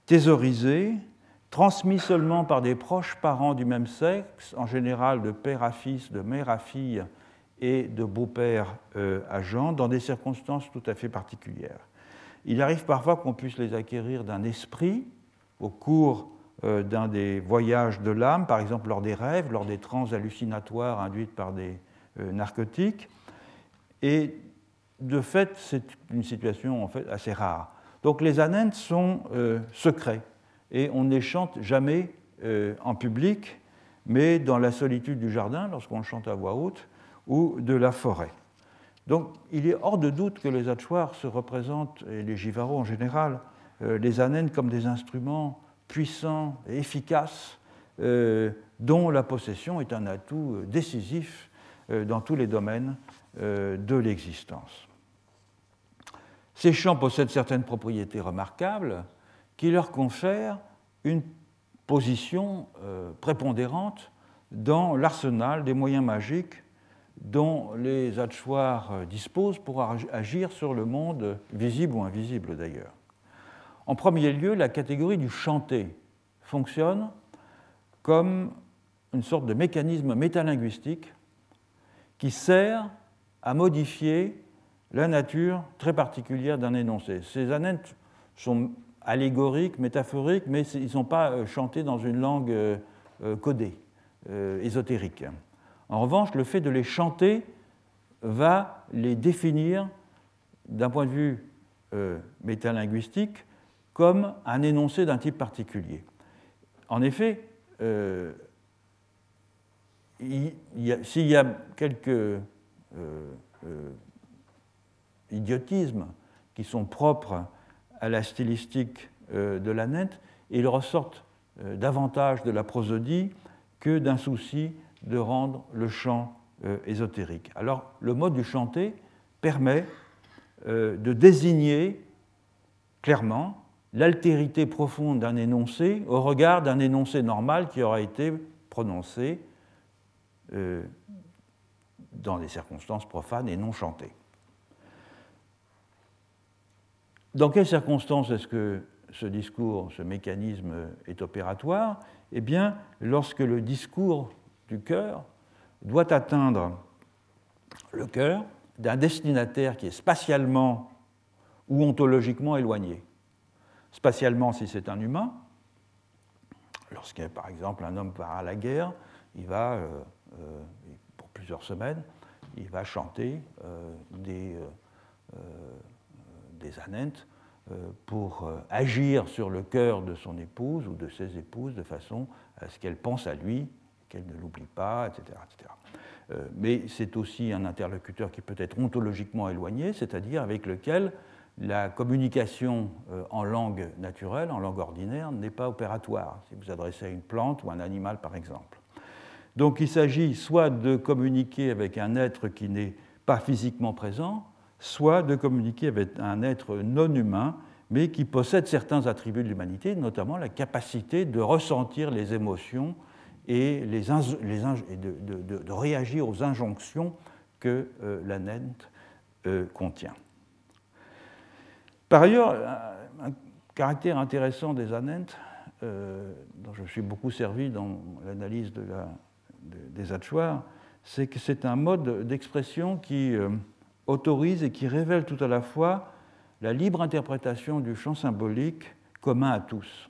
thésaurisés, transmis seulement par des proches parents du même sexe, en général de père à fils, de mère à fille, et de beau-père euh, à Jean dans des circonstances tout à fait particulières. Il arrive parfois qu'on puisse les acquérir d'un esprit au cours euh, d'un des voyages de l'âme, par exemple lors des rêves, lors des trans hallucinatoires induites par des euh, narcotiques. Et de fait, c'est une situation en fait assez rare. Donc les anènes sont secrets et on ne les chante jamais en public, mais dans la solitude du jardin, lorsqu'on chante à voix haute, ou de la forêt. Donc il est hors de doute que les Achuars se représentent, et les Jivaros en général, euh, les anènes comme des instruments puissants et efficaces euh, dont la possession est un atout euh, décisif dans tous les domaines de l'existence. Ces chants possèdent certaines propriétés remarquables qui leur confère une position prépondérante dans l'arsenal des moyens magiques dont les hachoirs disposent pour agir sur le monde visible ou invisible d'ailleurs. En premier lieu, la catégorie du chanté fonctionne comme une sorte de mécanisme métalinguistique qui sert à modifier la nature très particulière d'un énoncé. Ces anètes sont allégoriques, métaphoriques, mais ils ne sont pas euh, chantés dans une langue euh, euh, codée, ésotérique. En revanche, le fait de les chanter va les définir d'un point de vue métalinguistique comme un énoncé d'un type particulier. En effet, s'il y a quelques idiotismes qui sont propres à la stylistique euh, de la net, ils ressortent euh, davantage de la prosodie que d'un souci de rendre le chant euh, ésotérique. Alors le mode du chanté permet de désigner clairement l'altérité profonde d'un énoncé au regard d'un énoncé normal qui aura été prononcé dans des circonstances profanes et non chantées. Dans quelles circonstances est-ce que ce discours, ce mécanisme est opératoire? Eh bien, lorsque le discours du cœur doit atteindre le cœur d'un destinataire qui est spatialement ou ontologiquement éloigné. Spatialement, si c'est un humain, lorsqu'il par exemple un homme part à la guerre, il va, euh, euh, pour plusieurs semaines, il va chanter euh, des des pour agir sur le cœur de son épouse ou de ses épouses de façon à ce qu'elle pense à lui, qu'elle ne l'oublie pas, etc. etc. Euh, mais c'est aussi un interlocuteur qui peut être ontologiquement éloigné, c'est-à-dire avec lequel la communication en langue naturelle, en langue ordinaire, n'est pas opératoire, si vous adressez à une plante ou un animal par exemple. Donc il s'agit soit de communiquer avec un être qui n'est pas physiquement présent, soit de communiquer avec un être non humain, mais qui possède certains attributs de l'humanité, notamment la capacité de ressentir les émotions et, de, réagir aux injonctions que euh, euh, contient. Par ailleurs, un, caractère intéressant des anentes, euh, dont je suis beaucoup servi dans l'analyse des hachoirs, c'est que c'est un mode d'expression qui autorise et qui révèle tout à la fois la libre interprétation du champ symbolique commun à tous.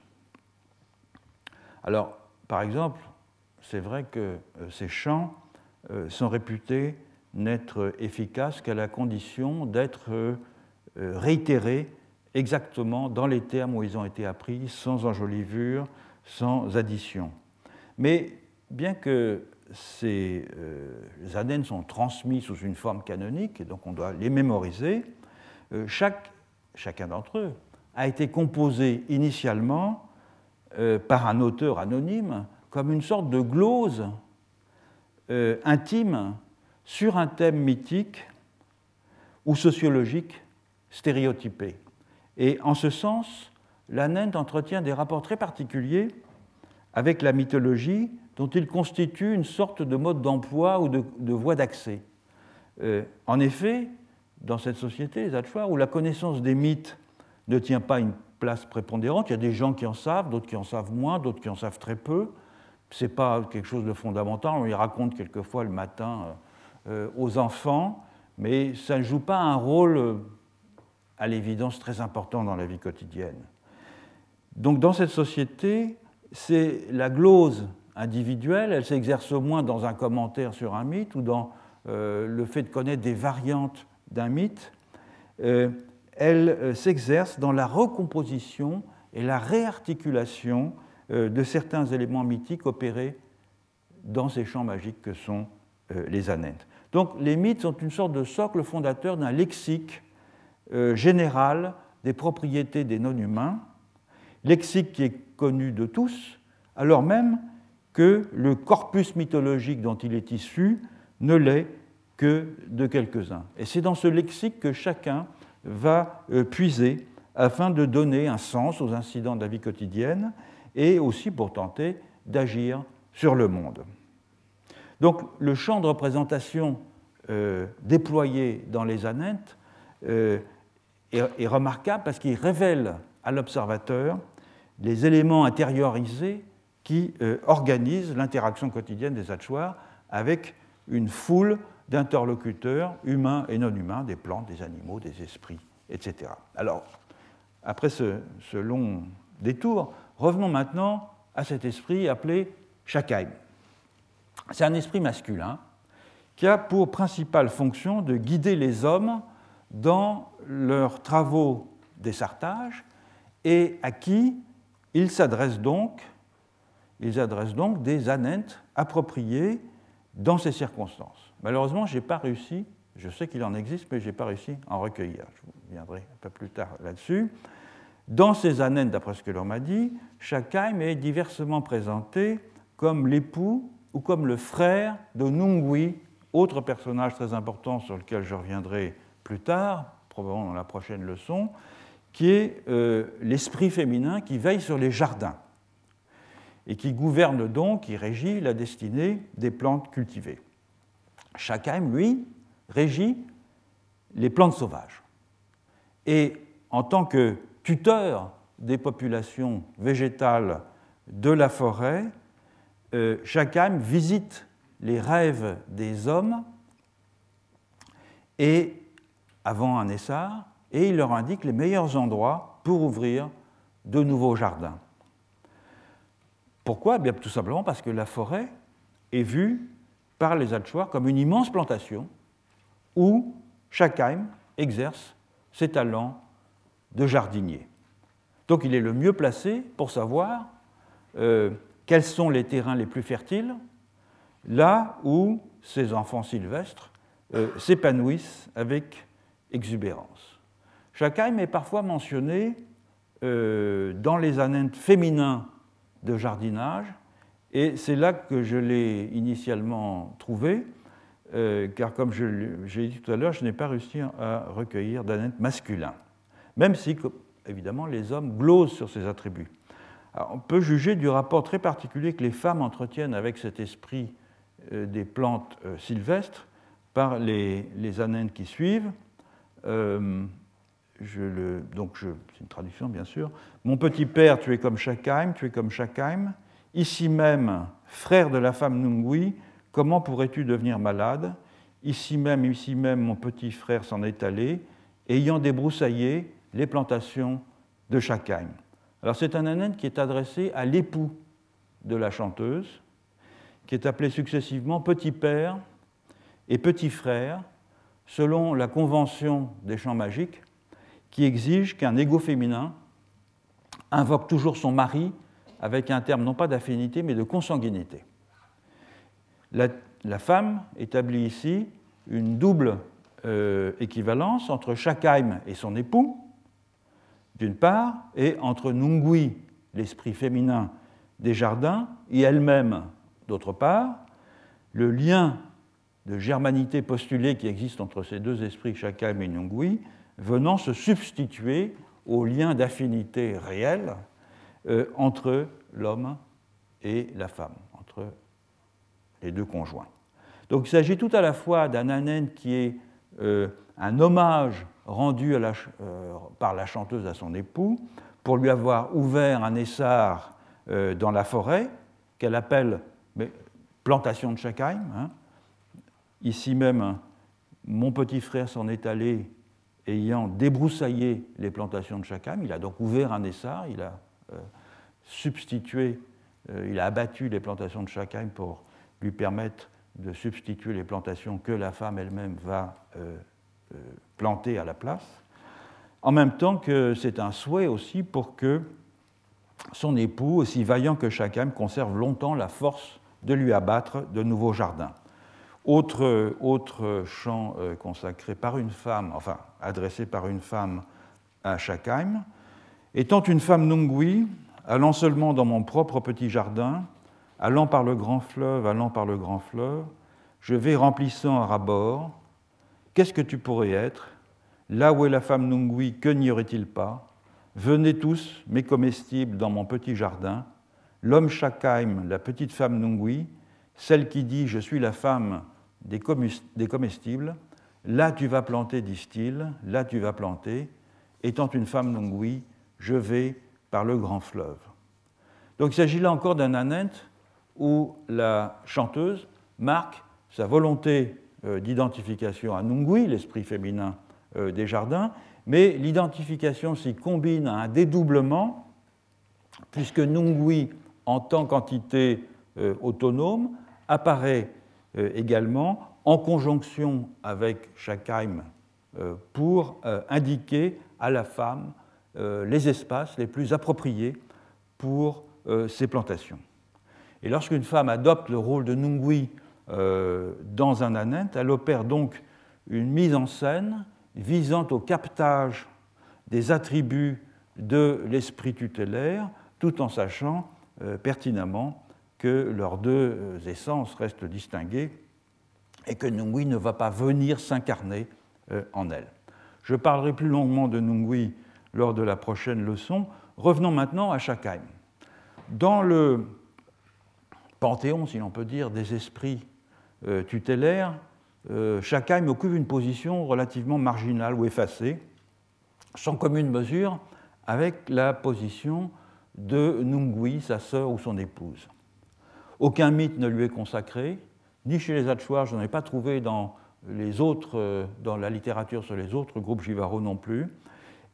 Alors, par exemple, c'est vrai que euh, ces chants euh, sont réputés n'être efficaces qu'à la condition d'être euh, réitérés exactement dans les termes où ils ont été appris, sans enjolivure, sans addition. Mais bien que ces euh, sont transmis sous une forme canonique, et donc on doit les mémoriser. Chaque, chacun d'entre eux a été composé initialement par un auteur anonyme comme une sorte de glose euh, intime sur un thème mythique ou sociologique stéréotypé. Et en ce sens, la entretient des rapports très particuliers avec la mythologie dont il constitue une sorte de mode d'emploi ou de, voie d'accès. Euh, en effet, dans cette société, les où la connaissance des mythes ne tient pas une place prépondérante, il y a des gens qui en savent, d'autres qui en savent moins, d'autres qui en savent très peu. Ce n'est pas quelque chose de fondamental, on y raconte quelquefois le matin euh, aux enfants, mais ça ne joue pas un rôle, à l'évidence, très important dans la vie quotidienne. Donc dans cette société, c'est la glose individuelle, elle s'exerce moins dans un commentaire sur un mythe ou dans euh, le fait de connaître des variantes d'un mythe, euh, elle euh, s'exerce dans la recomposition et la réarticulation de certains éléments mythiques opérés dans ces champs magiques que sont les anènes. Donc les mythes sont une sorte de socle fondateur d'un lexique général des propriétés des non-humains, lexique qui est connu de tous, alors même que le corpus mythologique dont il est issu ne l'est que de quelques-uns. Et c'est dans ce lexique que chacun va euh, puiser afin de donner un sens aux incidents de la vie quotidienne et aussi pour tenter d'agir sur le monde. Donc le champ de représentation euh, déployé dans les anentes euh, est, remarquable parce qu'il révèle à l'observateur les éléments intériorisés qui euh, organisent l'interaction quotidienne des hachoirs avec une foule d'interlocuteurs humains et non humains, des plantes, des animaux, des esprits, etc. Alors, après ce long détour, revenons maintenant à cet esprit appelé Shakaim. C'est un esprit masculin qui a pour principale fonction de guider les hommes dans leurs travaux d'essartage et à qui ils s'adressent donc, ils adressent donc des anentes appropriées dans ces circonstances. Malheureusement, je n'ai pas réussi, je sais qu'il en existe, mais je n'ai pas réussi à en recueillir. Je vous viendrai un peu plus tard là-dessus. Dans ces années, d'après ce que l'on m'a dit, Shakaim est diversement présenté comme l'époux ou comme le frère de Nungui, autre personnage très important sur lequel je reviendrai plus tard, probablement dans la prochaine leçon, qui est euh, l'esprit féminin qui veille sur les jardins et qui gouverne donc, qui régit la destinée des plantes cultivées. Shakaim, lui, régit les plantes sauvages. Et en tant que tuteur des populations végétales de la forêt, euh, visite les rêves des hommes et avant un essar, et il leur indique les meilleurs endroits pour ouvrir de nouveaux jardins. Pourquoi? Eh Bien, Tout simplement parce que la forêt est vue par les Alchoirs comme une immense plantation où Schakheim exerce ses talents de jardinier. Donc il est le mieux placé pour savoir euh, quels sont les terrains les plus fertiles, là où ces enfants sylvestres euh, s'épanouissent avec exubérance. Schakheim est parfois mentionné euh, dans les années féminins de jardinage, et c'est là que je l'ai initialement trouvé, car comme j'ai dit tout à l'heure, je n'ai pas réussi à recueillir d'anètes masculins même si, évidemment, les hommes glosent sur ces attributs. on peut juger du rapport très particulier que les femmes entretiennent avec cet esprit euh, des plantes euh, sylvestres par les, les qui suivent. Euh, donc, c'est une traduction, bien sûr. Mon petit père, tu es comme Shakheim, tu es comme Shakheim. Ici même, frère de la femme Nungui, comment pourrais-tu devenir malade? Ici même, ici même, mon petit frère s'en est allé, ayant débroussaillé les plantations de Schakheim. Alors c'est un anène qui est adressé à l'époux de la chanteuse, qui est appelé successivement petit père et petit frère, selon la convention des chants magiques, qui exige qu'un égo féminin invoque toujours son mari avec un terme non pas d'affinité mais de consanguinité. La, femme établit ici une double euh, équivalence entre Schakheim et son époux, d'une part, et entre Nungui, l'esprit féminin des jardins, et elle-même, d'autre part, le lien de germanité postulé qui existe entre ces deux esprits, Shakam et Nungui, venant se substituer au lien d'affinité réel euh, entre l'homme et la femme, entre les deux conjoints. Donc il s'agit tout à la fois d'un anène qui est euh, un hommage rendu euh, par la chanteuse à son époux pour lui avoir ouvert un essar euh, dans la forêt qu'elle appelle plantation de Schakheim. Hein. Ici même, mon petit frère s'en est allé ayant débroussaillé les plantations de Schakheim. Il a donc ouvert un essar, il a euh, substitué, il a abattu les plantations de Schakheim pour lui permettre de substituer les plantations que la femme elle-même va euh, planté à la place, en même temps que c'est un souhait aussi pour que son époux, aussi vaillant que chacun, conserve longtemps la force de lui abattre de nouveaux jardins. Autre, autre chant euh, consacré par une femme, enfin adressé par une femme à Shakheim. Étant une femme Nungui, allant seulement dans mon propre petit jardin, allant par le grand fleuve, allant par le grand fleuve, je vais remplissant à rabord, Qu'est-ce que tu pourrais être Là où est la femme Nungui, que n'y aurait-il pas Venez tous, mes comestibles, dans mon petit jardin. L'homme Shakaim, la petite femme Nungui, celle qui dit Je suis la femme des comestibles, là tu vas planter, disent-ils, là tu vas planter. Étant une femme Nungui, je vais par le grand fleuve. Donc il s'agit là encore d'un anent où la chanteuse marque sa volonté d'identification à Nungui, l'esprit féminin euh, des jardins, mais l'identification s'y combine à un dédoublement, puisque Nungui, en tant qu'entité euh, autonome, apparaît également en conjonction avec Shakheim pour indiquer à la femme les espaces les plus appropriés pour ces plantations. Et lorsqu'une femme adopte le rôle de Nungui euh, dans un anent, elle opère donc une mise en scène visant au captage des attributs de l'esprit tutélaire, tout en sachant euh, pertinemment que leurs deux euh, essences restent distinguées et que Nungui ne va pas venir s'incarner en elle. Je parlerai plus longuement de Nungui lors de la prochaine leçon. Revenons maintenant à Shakheim. Dans le panthéon, si l'on peut dire, des esprits euh, tutélaire, euh, Shakheim occupe une position relativement marginale ou effacée, sans commune mesure avec la position de Nungui, sa sœur ou son épouse. Aucun mythe ne lui est consacré, ni chez les Achuar, je n'en ai pas trouvé dans, les autres, euh, dans la littérature sur les autres groupes Jivaro non plus,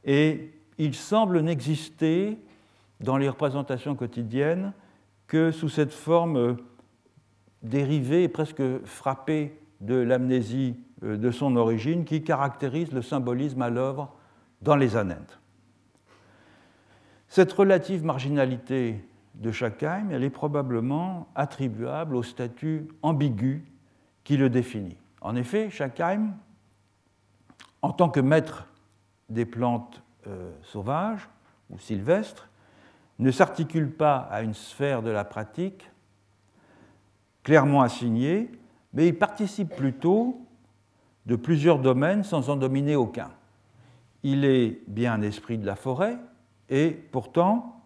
et il semble n'exister dans les représentations quotidiennes que sous cette forme dérivé et presque frappé de l'amnésie euh, de son origine qui caractérise le symbolisme à l'œuvre dans les Anentes. Cette relative marginalité de Schakheim, elle est probablement attribuable au statut ambigu qui le définit. En effet, Schakheim, en tant que maître des plantes euh, sauvages ou sylvestres, ne s'articule pas à une sphère de la pratique clairement assigné, mais il participe plutôt de plusieurs domaines sans en dominer aucun. Il est bien un esprit de la forêt, et pourtant,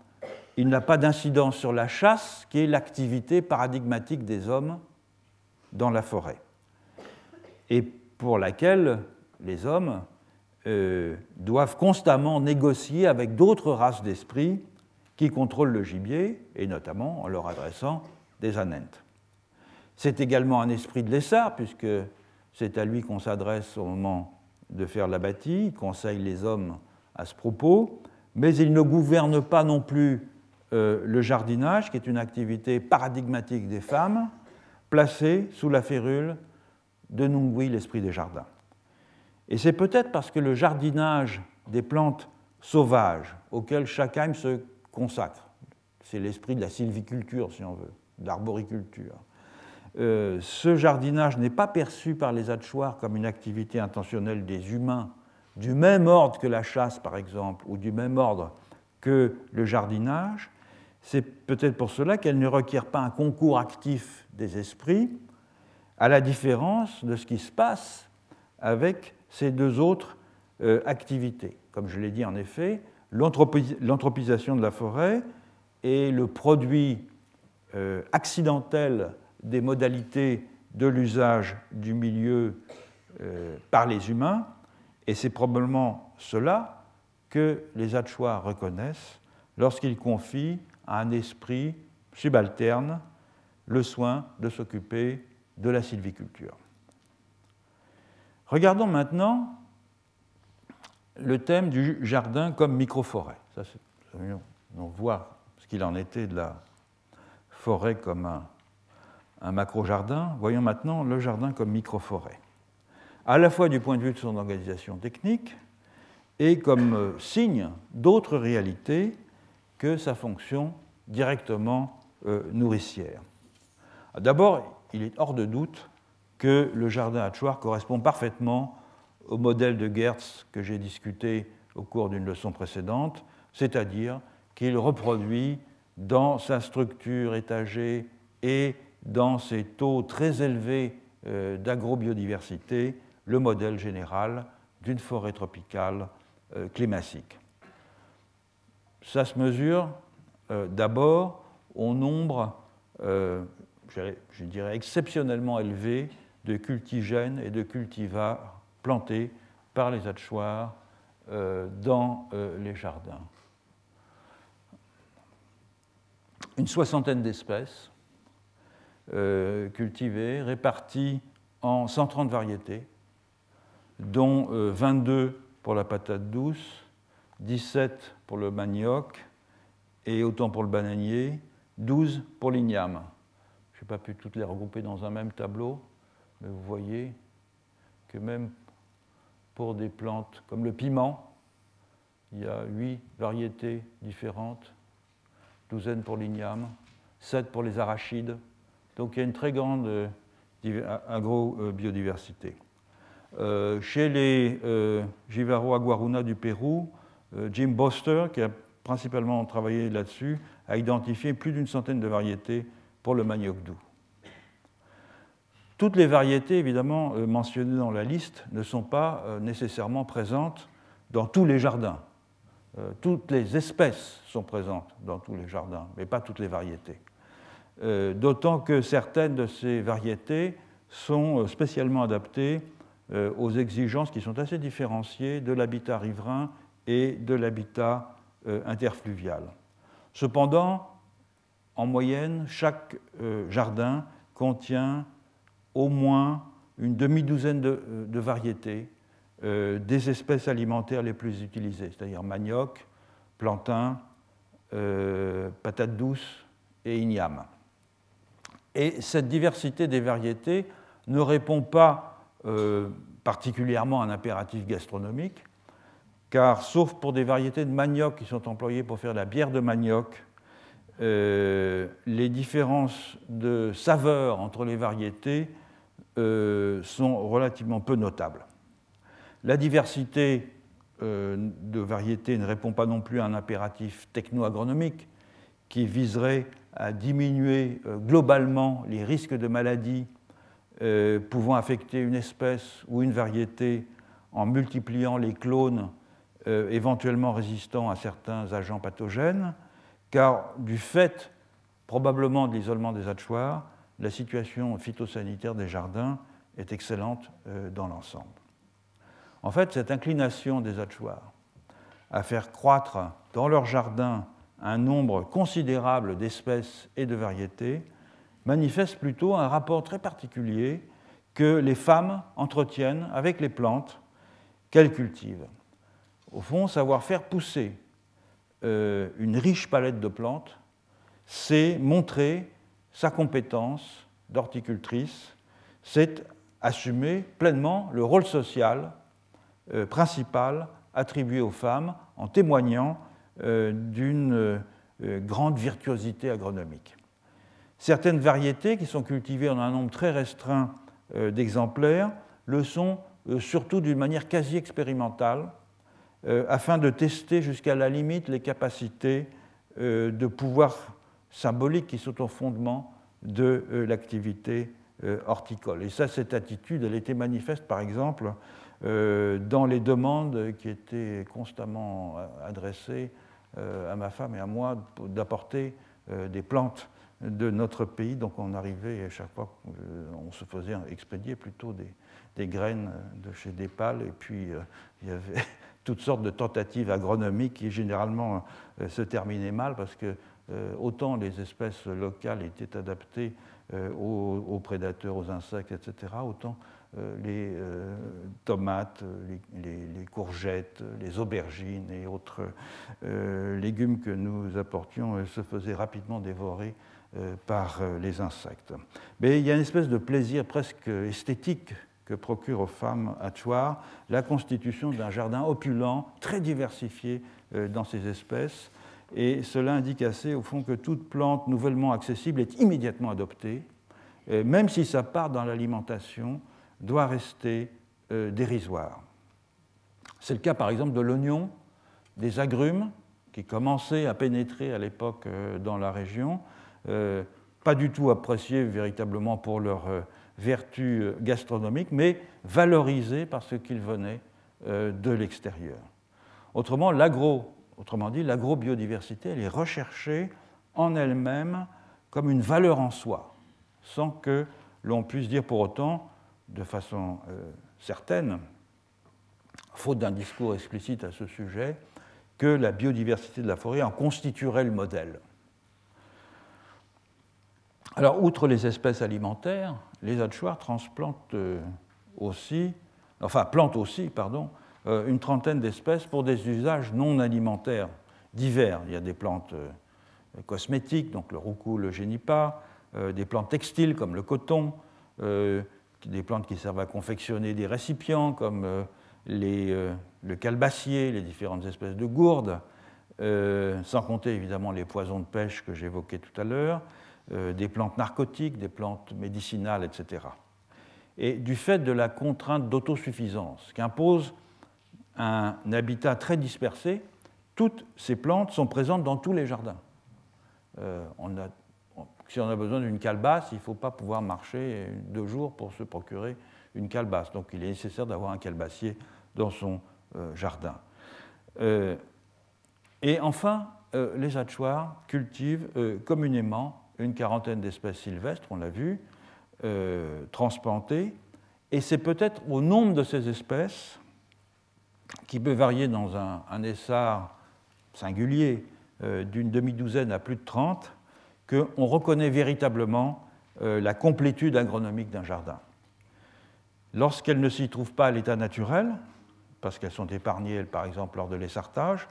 il n'a pas d'incidence sur la chasse, qui est l'activité paradigmatique des hommes dans la forêt, et pour laquelle les hommes euh, doivent constamment négocier avec d'autres races d'esprits qui contrôlent le gibier, et notamment en leur adressant des anentes. C'est également un esprit de l'essar, puisque c'est à lui qu'on s'adresse au moment de faire la bâtie, il conseille les hommes à ce propos, mais il ne gouverne pas non plus euh, le jardinage, qui est une activité paradigmatique des femmes, placée sous la férule de Nungui, l'esprit des jardins. Et c'est peut-être parce que le jardinage des plantes sauvages, auquel chacun se consacre, c'est l'esprit de la sylviculture, si on veut, d'arboriculture, euh, ce jardinage n'est pas perçu par les Hatchoirs comme une activité intentionnelle des humains, du même ordre que la chasse, par exemple, ou du même ordre que le jardinage. C'est peut-être pour cela qu'elle ne requiert pas un concours actif des esprits, à la différence de ce qui se passe avec ces deux autres euh, activités. Comme je l'ai dit en effet, l'anthropisation de la forêt est le produit euh, accidentel des modalités de l'usage du milieu euh, par les humains, et c'est probablement cela que les Hatchois reconnaissent lorsqu'ils confient à un esprit subalterne le soin de s'occuper de la sylviculture. Regardons maintenant le thème du jardin comme microforêt. Ça, on voit ce qu'il en était de la forêt comme un un macro-jardin, voyons maintenant le jardin comme micro-forêt, à la fois du point de vue de son organisation technique et comme euh, signe d'autres réalités que sa fonction directement euh, nourricière. D'abord, il est hors de doute que le jardin hatchoir correspond parfaitement au modèle de Gertz que j'ai discuté au cours d'une leçon précédente, c'est-à-dire qu'il reproduit dans sa structure étagée et dans ces taux très élevés euh, d'agrobiodiversité le modèle général d'une forêt tropicale euh, climatique. ça se mesure d'abord au nombre, je dirais, exceptionnellement élevé de cultigènes et de cultivars plantés par les hachoirs dans les jardins. Une soixantaine d'espèces cultivées, réparties en 130 variétés, dont 22 euh, pour la patate douce, 17 pour le manioc et autant pour le bananier, 12 pour l'igname. Je n'ai pas pu toutes les regrouper dans un même tableau, mais vous voyez que même pour des plantes comme le piment, il y a 8 variétés différentes, douzaine pour l'igname, 7 pour les arachides. Donc il y a une très grande euh, agro-biodiversité. Euh, chez les euh, Jivaro aguaruna du Pérou, euh, Jim Boster, qui a principalement travaillé là-dessus, a identifié plus d'une centaine de variétés pour le manioc doux. Toutes les variétés, évidemment, mentionnées dans la liste ne sont pas nécessairement présentes dans tous les jardins. Toutes les espèces sont présentes dans tous les jardins, mais pas toutes les variétés. Euh, d'autant que certaines de ces variétés sont euh, spécialement adaptées euh, aux exigences qui sont assez différenciées de l'habitat riverain et de l'habitat interfluvial. Cependant, en moyenne, chaque jardin contient au moins une demi-douzaine de, variétés des espèces alimentaires les plus utilisées, c'est-à-dire manioc, plantain, patate douce et igname. Et cette diversité des variétés ne répond pas euh, particulièrement à un impératif gastronomique, car sauf pour des variétés de manioc qui sont employées pour faire la bière de manioc, euh, les différences de saveur entre les variétés euh, sont relativement peu notables. La diversité de variétés ne répond pas non plus à un impératif techno-agronomique qui viserait à diminuer euh, globalement les risques de maladies euh, pouvant affecter une espèce ou une variété en multipliant les clones euh, éventuellement résistants à certains agents pathogènes, car du fait probablement de l'isolement des hachoirs, la situation phytosanitaire des jardins est excellente dans l'ensemble. En fait, cette inclination des hachoirs à faire croître dans leurs jardins un nombre considérable d'espèces et de variétés manifeste plutôt un rapport très particulier que les femmes entretiennent avec les plantes qu'elles cultivent. Au fond, savoir faire pousser euh, une riche palette de plantes, c'est montrer sa compétence d'horticultrice, c'est assumer pleinement le rôle social euh, principal attribué aux femmes en témoignant d'une euh, grande virtuosité agronomique. Certaines variétés qui sont cultivées en un nombre très restreint euh, d'exemplaires le sont surtout d'une manière quasi expérimentale, afin de tester jusqu'à la limite les capacités de pouvoir symboliques qui sont au fondement de l'activité horticole. Et ça, cette attitude, elle était manifeste, par exemple, dans les demandes qui étaient constamment adressées euh, à ma femme et à moi d'apporter euh, des plantes de notre pays. Donc on arrivait, à chaque fois, euh, on se faisait expédier plutôt des, graines de chez Dépal. Et puis il y avait <laughs> toutes sortes de tentatives agronomiques qui généralement se terminaient mal parce que autant les espèces locales étaient adaptées aux, prédateurs, aux insectes, etc., autant euh, les euh, tomates, les, courgettes, les aubergines et autres euh, légumes que nous apportions se faisaient rapidement dévorer par les insectes. Mais il y a une espèce de plaisir presque esthétique que procure aux femmes hachoirs la constitution d'un jardin opulent, très diversifié dans ses espèces. Et cela indique assez, au fond, que toute plante nouvellement accessible est immédiatement adoptée, même si ça part dans l'alimentation doit rester euh, dérisoire. C'est le cas par exemple de l'oignon, des agrumes qui commençaient à pénétrer à l'époque euh, dans la région, euh, pas du tout appréciés véritablement pour leur vertu gastronomique, mais valorisés parce qu'ils venaient de l'extérieur. Autrement, l'agro autrement dit, l'agrobiodiversité, elle est recherchée en elle-même comme une valeur en soi, sans que l'on puisse dire pour autant, de façon euh, certaine, faute d'un discours explicite à ce sujet, que la biodiversité de la forêt en constituerait le modèle. Alors, outre les espèces alimentaires, les hachoirs transplantent euh, aussi, enfin plantent aussi, pardon, euh, une trentaine d'espèces pour des usages non alimentaires divers. Il y a des plantes cosmétiques, donc le roucou, le génipa, des plantes textiles comme le coton, des plantes qui servent à confectionner des récipients comme le calbassier, les différentes espèces de gourdes, sans compter évidemment les poisons de pêche que j'évoquais tout à l'heure, euh, des plantes narcotiques, des plantes médicinales, etc. Et du fait de la contrainte d'autosuffisance qu'impose un habitat très dispersé, toutes ces plantes sont présentes dans tous les jardins. Euh, si on a besoin d'une calebasse, il ne faut pas pouvoir marcher deux jours pour se procurer une calebasse. Donc il est nécessaire d'avoir un calebassier dans son euh, jardin. et enfin, les hachoirs cultivent communément une quarantaine d'espèces sylvestres, on l'a vu, euh, transplantées, et c'est peut-être au nombre de ces espèces, qui peut varier dans un, un essar singulier euh, d'une demi-douzaine à plus de 30, qu'on reconnaît véritablement euh, la complétude agronomique d'un jardin. Lorsqu'elles ne s'y trouvent pas à l'état naturel, parce qu'elles sont épargnées, par exemple, lors de l'essartage,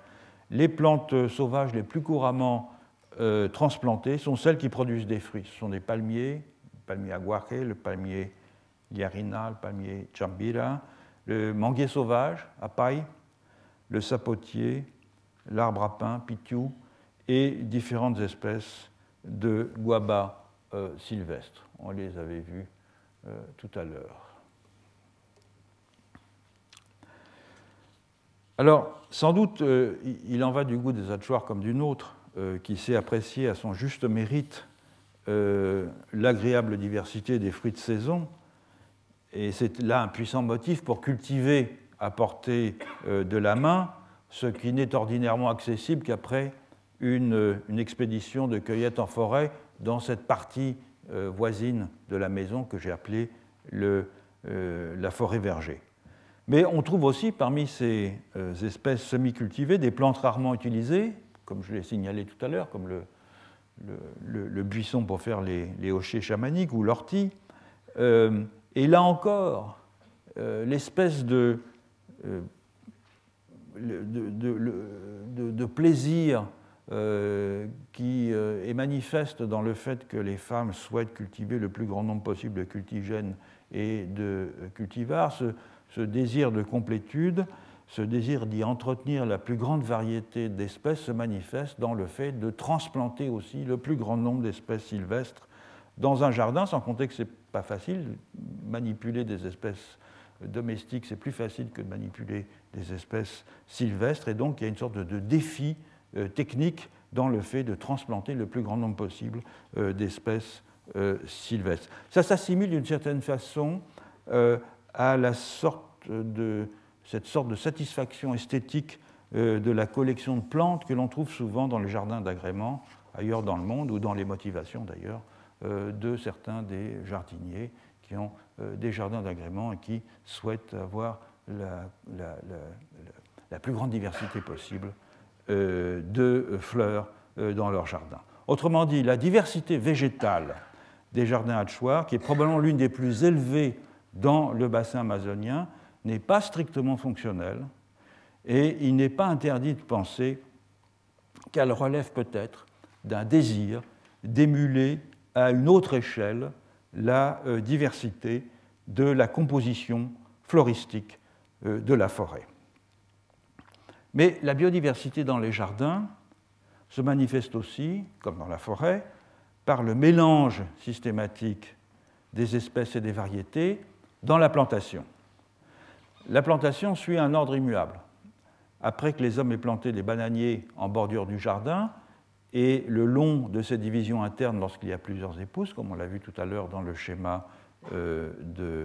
les plantes sauvages les plus couramment euh, transplantées sont celles qui produisent des fruits. Ce sont des palmiers, le palmier aguaje, le palmier liarina, le palmier chambira, le manguier sauvage, paille, le sapotier, l'arbre à pain, pitiou, et différentes espèces de guaba euh, sylvestres. On les avait vus euh, tout à l'heure. Alors, sans doute, il en va du goût des hachoirs comme d'une autre. Euh, qui sait apprécier à son juste mérite euh, l'agréable diversité des fruits de saison. Et c'est là un puissant motif pour cultiver à portée euh, de la main ce qui n'est ordinairement accessible qu'après une, expédition de cueillette en forêt dans cette partie voisine de la maison que j'ai appelée la forêt verger. Mais on trouve aussi parmi ces espèces semi-cultivées des plantes rarement utilisées, comme je l'ai signalé tout à l'heure, comme le, buisson pour faire les, les hochets chamaniques ou l'ortie. Euh, et là encore, euh, l'espèce euh, de, de, plaisir qui est manifeste dans le fait que les femmes souhaitent cultiver le plus grand nombre possible de cultigènes et de cultivars, ce, ce désir de complétude, ce désir d'y entretenir la plus grande variété d'espèces se manifeste dans le fait de transplanter aussi le plus grand nombre d'espèces sylvestres dans un jardin, sans compter que ce n'est pas facile. Manipuler des espèces domestiques, c'est plus facile que de manipuler des espèces sylvestres, et donc il y a une sorte de, défi euh, technique dans le fait de transplanter le plus grand nombre possible euh, d'espèces euh, sylvestres. Ça s'assimile d'une certaine façon à cette sorte de satisfaction esthétique euh, de la collection de plantes que l'on trouve souvent dans les jardins d'agrément ailleurs dans le monde, ou dans les motivations d'ailleurs, euh, de certains des jardiniers qui ont euh, des jardins d'agrément et qui souhaitent avoir la, plus grande diversité possible de fleurs dans leur jardin. Autrement dit, la diversité végétale des jardins hachoirs, qui est probablement l'une des plus élevées dans le bassin amazonien, n'est pas strictement fonctionnelle et il n'est pas interdit de penser qu'elle relève peut-être d'un désir d'émuler à une autre échelle la euh, diversité de la composition floristique euh, de la forêt. Mais la biodiversité dans les jardins se manifeste aussi, comme dans la forêt, par le mélange systématique des espèces et des variétés dans la plantation la plantation suit un ordre immuable. Après que les hommes aient planté des bananiers en bordure du jardin, et le long de ces divisions internes lorsqu'il y a plusieurs épouses, comme on l'a vu tout à l'heure dans le schéma euh,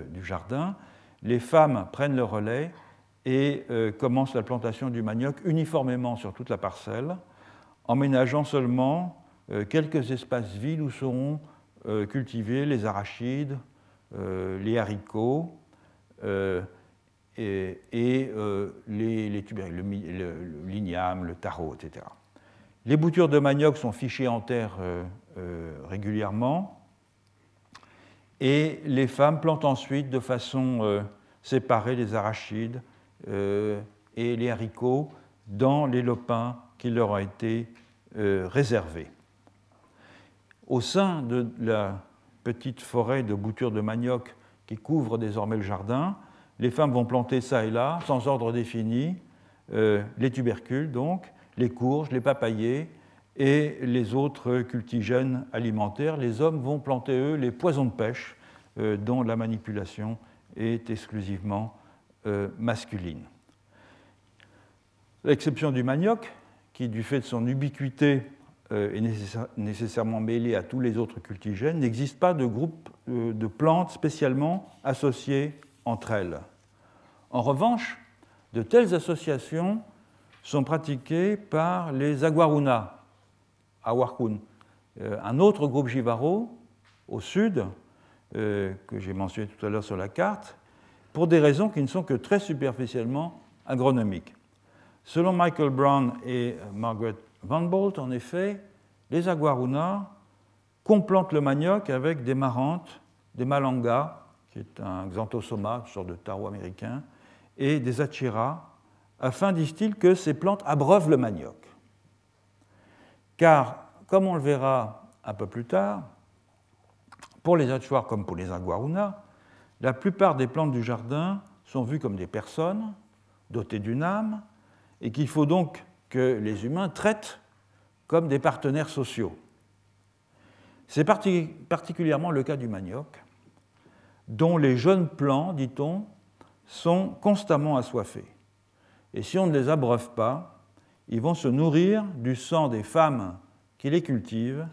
du jardin, les femmes prennent le relais et commence la plantation du manioc uniformément sur toute la parcelle, en ménageant seulement quelques espaces vides où seront cultivés les arachides, les haricots et, les, les le, l'igname, le tarot, etc. Les boutures de manioc sont fichées en terre euh, euh, régulièrement et les femmes plantent ensuite de façon euh, séparée les arachides et les haricots dans les lopins qui leur ont été réservés. Au sein de la petite forêt de boutures de manioc qui couvre désormais le jardin, les femmes vont planter ça et là, sans ordre défini, les tubercules donc, les courges, les papayers et les autres cultigènes alimentaires. Les hommes vont planter, eux, les poisons de pêche, euh, dont la manipulation est exclusivement euh, masculine. L'exception du manioc, qui, du fait de son ubiquité, euh, est nécessairement mêlé à tous les autres cultigènes, n'existe pas de groupe de plantes spécialement associées entre elles. En revanche, de telles associations sont pratiqués par les aguarunas, Awarkun. Euh, un autre groupe Jivaro, au sud, euh, que j'ai mentionné tout à l'heure sur la carte, pour des raisons qui ne sont que très superficiellement agronomiques. Selon Michael Brown et Margaret Van Bolt, en effet, les aguarunas complantent le manioc avec des marantes, des malangas, qui est un xanthosoma, une sorte de taro américain, et des achiras, afin, disent-ils, que ces plantes abreuvent le manioc. Car, comme on le verra un peu plus tard, pour les Achuars comme pour les Aguaruna, la plupart des plantes du jardin sont vues comme des personnes dotées d'une âme et qu'il faut donc que les humains traitent comme des partenaires sociaux. C'est particulièrement le cas du manioc, dont les jeunes plants, dit-on, sont constamment assoiffés. Et si on ne les abreuve pas, ils vont se nourrir du sang des femmes qui les cultivent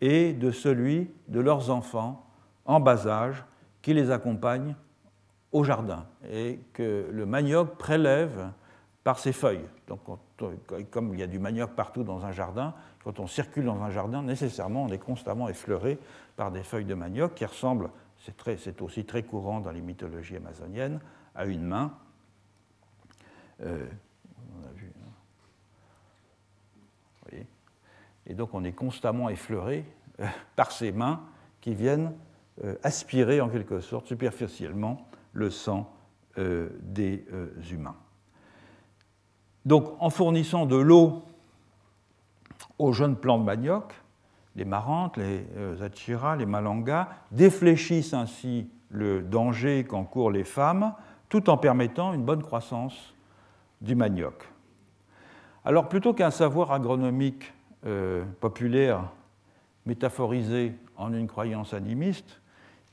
et de celui de leurs enfants en bas âge qui les accompagnent au jardin et que le manioc prélève par ses feuilles. Donc, comme il y a du manioc partout dans un jardin, quand on circule dans un jardin, nécessairement, on est constamment effleuré par des feuilles de manioc qui ressemblent, c'est aussi très courant dans les mythologies amazoniennes, à une main euh, hein. Et donc on est constamment effleuré euh, par ces mains qui viennent euh, aspirer en quelque sorte superficiellement le sang des humains. Donc en fournissant de l'eau aux jeunes plants de manioc, les marantes, les achiras, les malangas défléchissent ainsi le danger qu'encourent les femmes tout en permettant une bonne croissance du manioc. Alors plutôt qu'un savoir agronomique euh, populaire métaphorisé en une croyance animiste,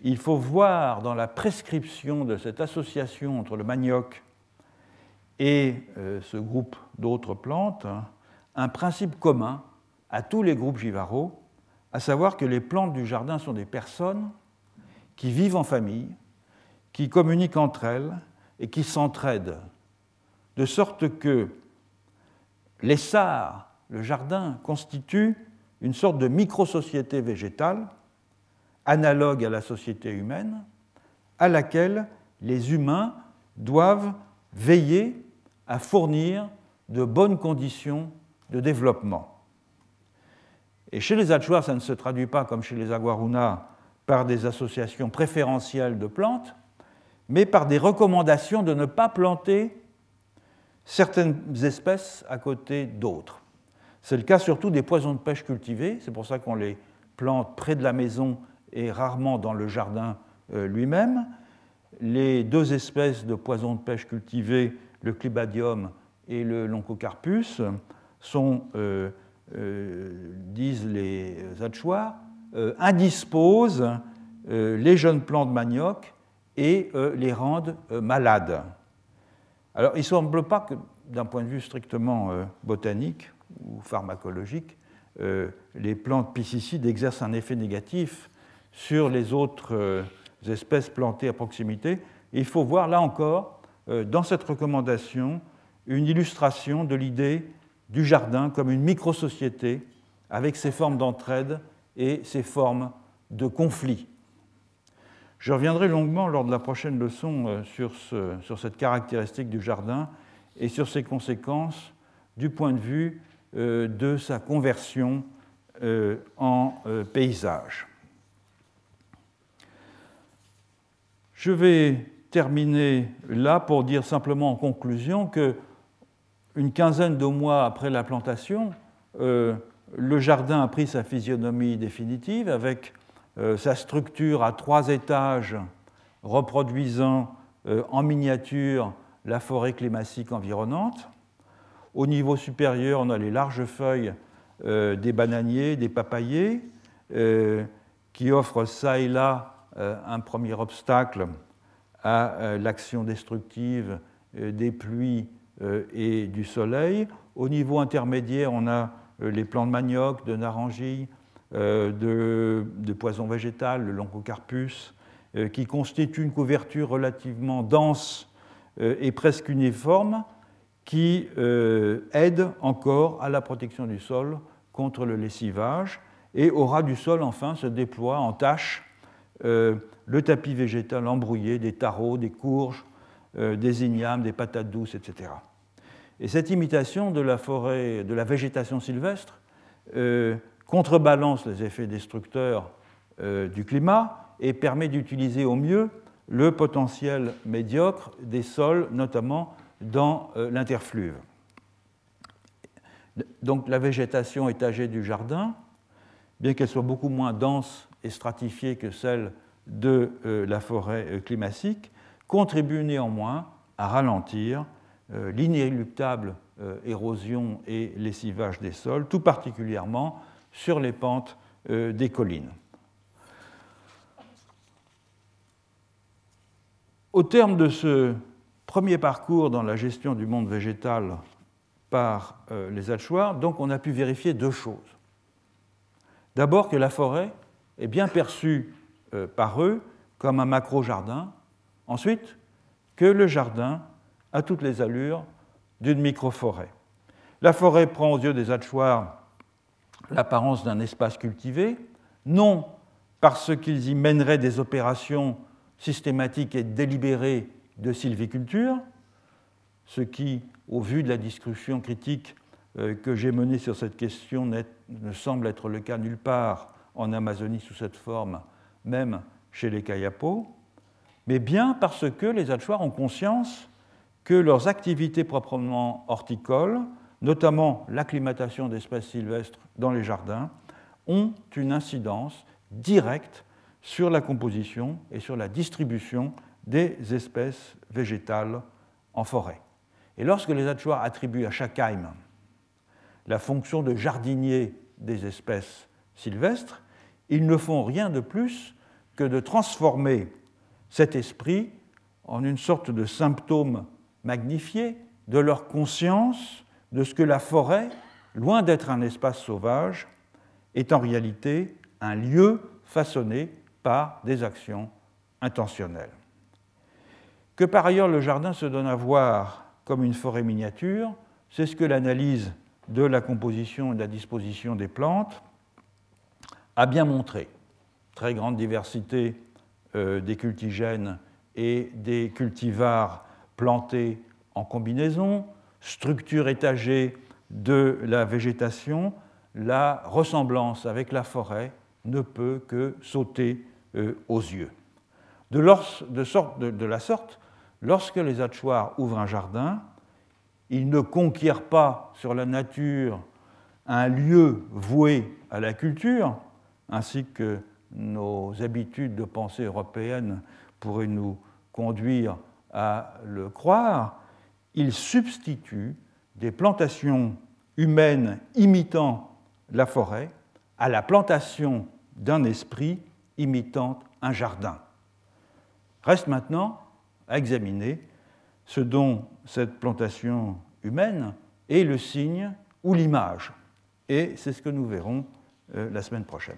il faut voir dans la prescription de cette association entre le manioc et euh, ce groupe d'autres plantes un principe commun à tous les groupes givaraux, à savoir que les plantes du jardin sont des personnes qui vivent en famille, qui communiquent entre elles et qui s'entraident. De sorte que les SAR, le jardin, constitue une sorte de micro-société végétale, analogue à la société humaine, à laquelle les humains doivent veiller à fournir de bonnes conditions de développement. Et chez les Achuar, ça ne se traduit pas comme chez les Aguaruna par des associations préférentielles de plantes, mais par des recommandations de ne pas planter certaines espèces à côté d'autres. C'est le cas surtout des poisons de pêche cultivés, c'est pour ça qu'on les plante près de la maison et rarement dans le jardin euh, lui-même. Les deux espèces de poisons de pêche cultivés, le clibadium et le loncocarpus, sont, euh, euh, disent les Achuars, indisposent les jeunes plants de manioc et les rendent malades. Alors, il ne semble pas que, d'un point de vue strictement botanique ou pharmacologique, les plantes pesticides exercent un effet négatif sur les autres euh, espèces plantées à proximité. il faut voir là encore dans cette recommandation une illustration de l'idée du jardin comme une micro-société avec ses formes d'entraide et ses formes de conflit. Je reviendrai longuement lors de la prochaine leçon euh, sur, cette caractéristique du jardin et sur ses conséquences du point de vue euh, de sa conversion euh, en paysage. Je vais terminer là pour dire simplement en conclusion que une quinzaine de mois après la plantation, le jardin a pris sa physionomie définitive avec euh, sa structure à trois étages reproduisant euh, en miniature la forêt climatique environnante. Au niveau supérieur, on a les larges feuilles euh, des bananiers, des papayers, qui offrent ça et là un premier obstacle à l'action destructive des pluies et du soleil. Au niveau intermédiaire, on a les plants de manioc, de naranjilles, euh, de, poison végétal, le longocarpus, euh, qui constitue une couverture relativement dense euh, et presque uniforme, qui aide encore à la protection du sol contre le lessivage. Et au ras du sol, enfin, se déploie en taches le tapis végétal embrouillé des tarots, des courges, des ignames, des patates douces, etc. Et cette imitation de la forêt, de la végétation sylvestre, contrebalance les effets destructeurs euh, du climat et permet d'utiliser au mieux le potentiel médiocre des sols, notamment dans euh, l'interfluve. Donc la végétation étagée du jardin, bien qu'elle soit beaucoup moins dense et stratifiée que celle de euh, la forêt climatique, contribue néanmoins à ralentir l'inéluctable érosion et lessivage des sols, tout particulièrement sur les pentes euh, des collines. Au terme de ce premier parcours dans la gestion du monde végétal par euh, les hachoirs, donc on a pu vérifier deux choses. D'abord que la forêt est bien perçue euh, par eux comme un macro-jardin. Ensuite, que le jardin a toutes les allures d'une micro-forêt. La forêt prend aux yeux des hachoirs l'apparence d'un espace cultivé, non parce qu'ils y mèneraient des opérations systématiques et délibérées de sylviculture, ce qui, au vu de la discussion critique euh, que j'ai menée sur cette question, ne semble être le cas nulle part en Amazonie sous cette forme, même chez les Kayapos, mais bien parce que les Alchoirs ont conscience que leurs activités proprement horticoles notamment l'acclimatation d'espèces sylvestres dans les jardins, ont une incidence directe sur la composition et sur la distribution des espèces végétales en forêt. Et lorsque les Hatchoirs attribuent à Chackheim la fonction de jardinier des espèces sylvestres, ils ne font rien de plus que de transformer cet esprit en une sorte de symptôme magnifié de leur conscience de ce que la forêt, loin d'être un espace sauvage, est en réalité un lieu façonné par des actions intentionnelles. Que par ailleurs le jardin se donne à voir comme une forêt miniature, c'est ce que l'analyse de la composition et de la disposition des plantes a bien montré. Très grande diversité euh, des cultigènes et des cultivars plantés en combinaison, structure étagée de la végétation, la ressemblance avec la forêt ne peut que sauter euh, aux yeux. De, la sorte, lorsque les hachoirs ouvrent un jardin, ils ne conquièrent pas sur la nature un lieu voué à la culture, ainsi que nos habitudes de pensée européennes pourraient nous conduire à le croire, il substitue des plantations humaines imitant la forêt à la plantation d'un esprit imitant un jardin. Reste maintenant à examiner ce dont cette plantation humaine est le signe ou l'image. Et c'est ce que nous verrons euh, la semaine prochaine.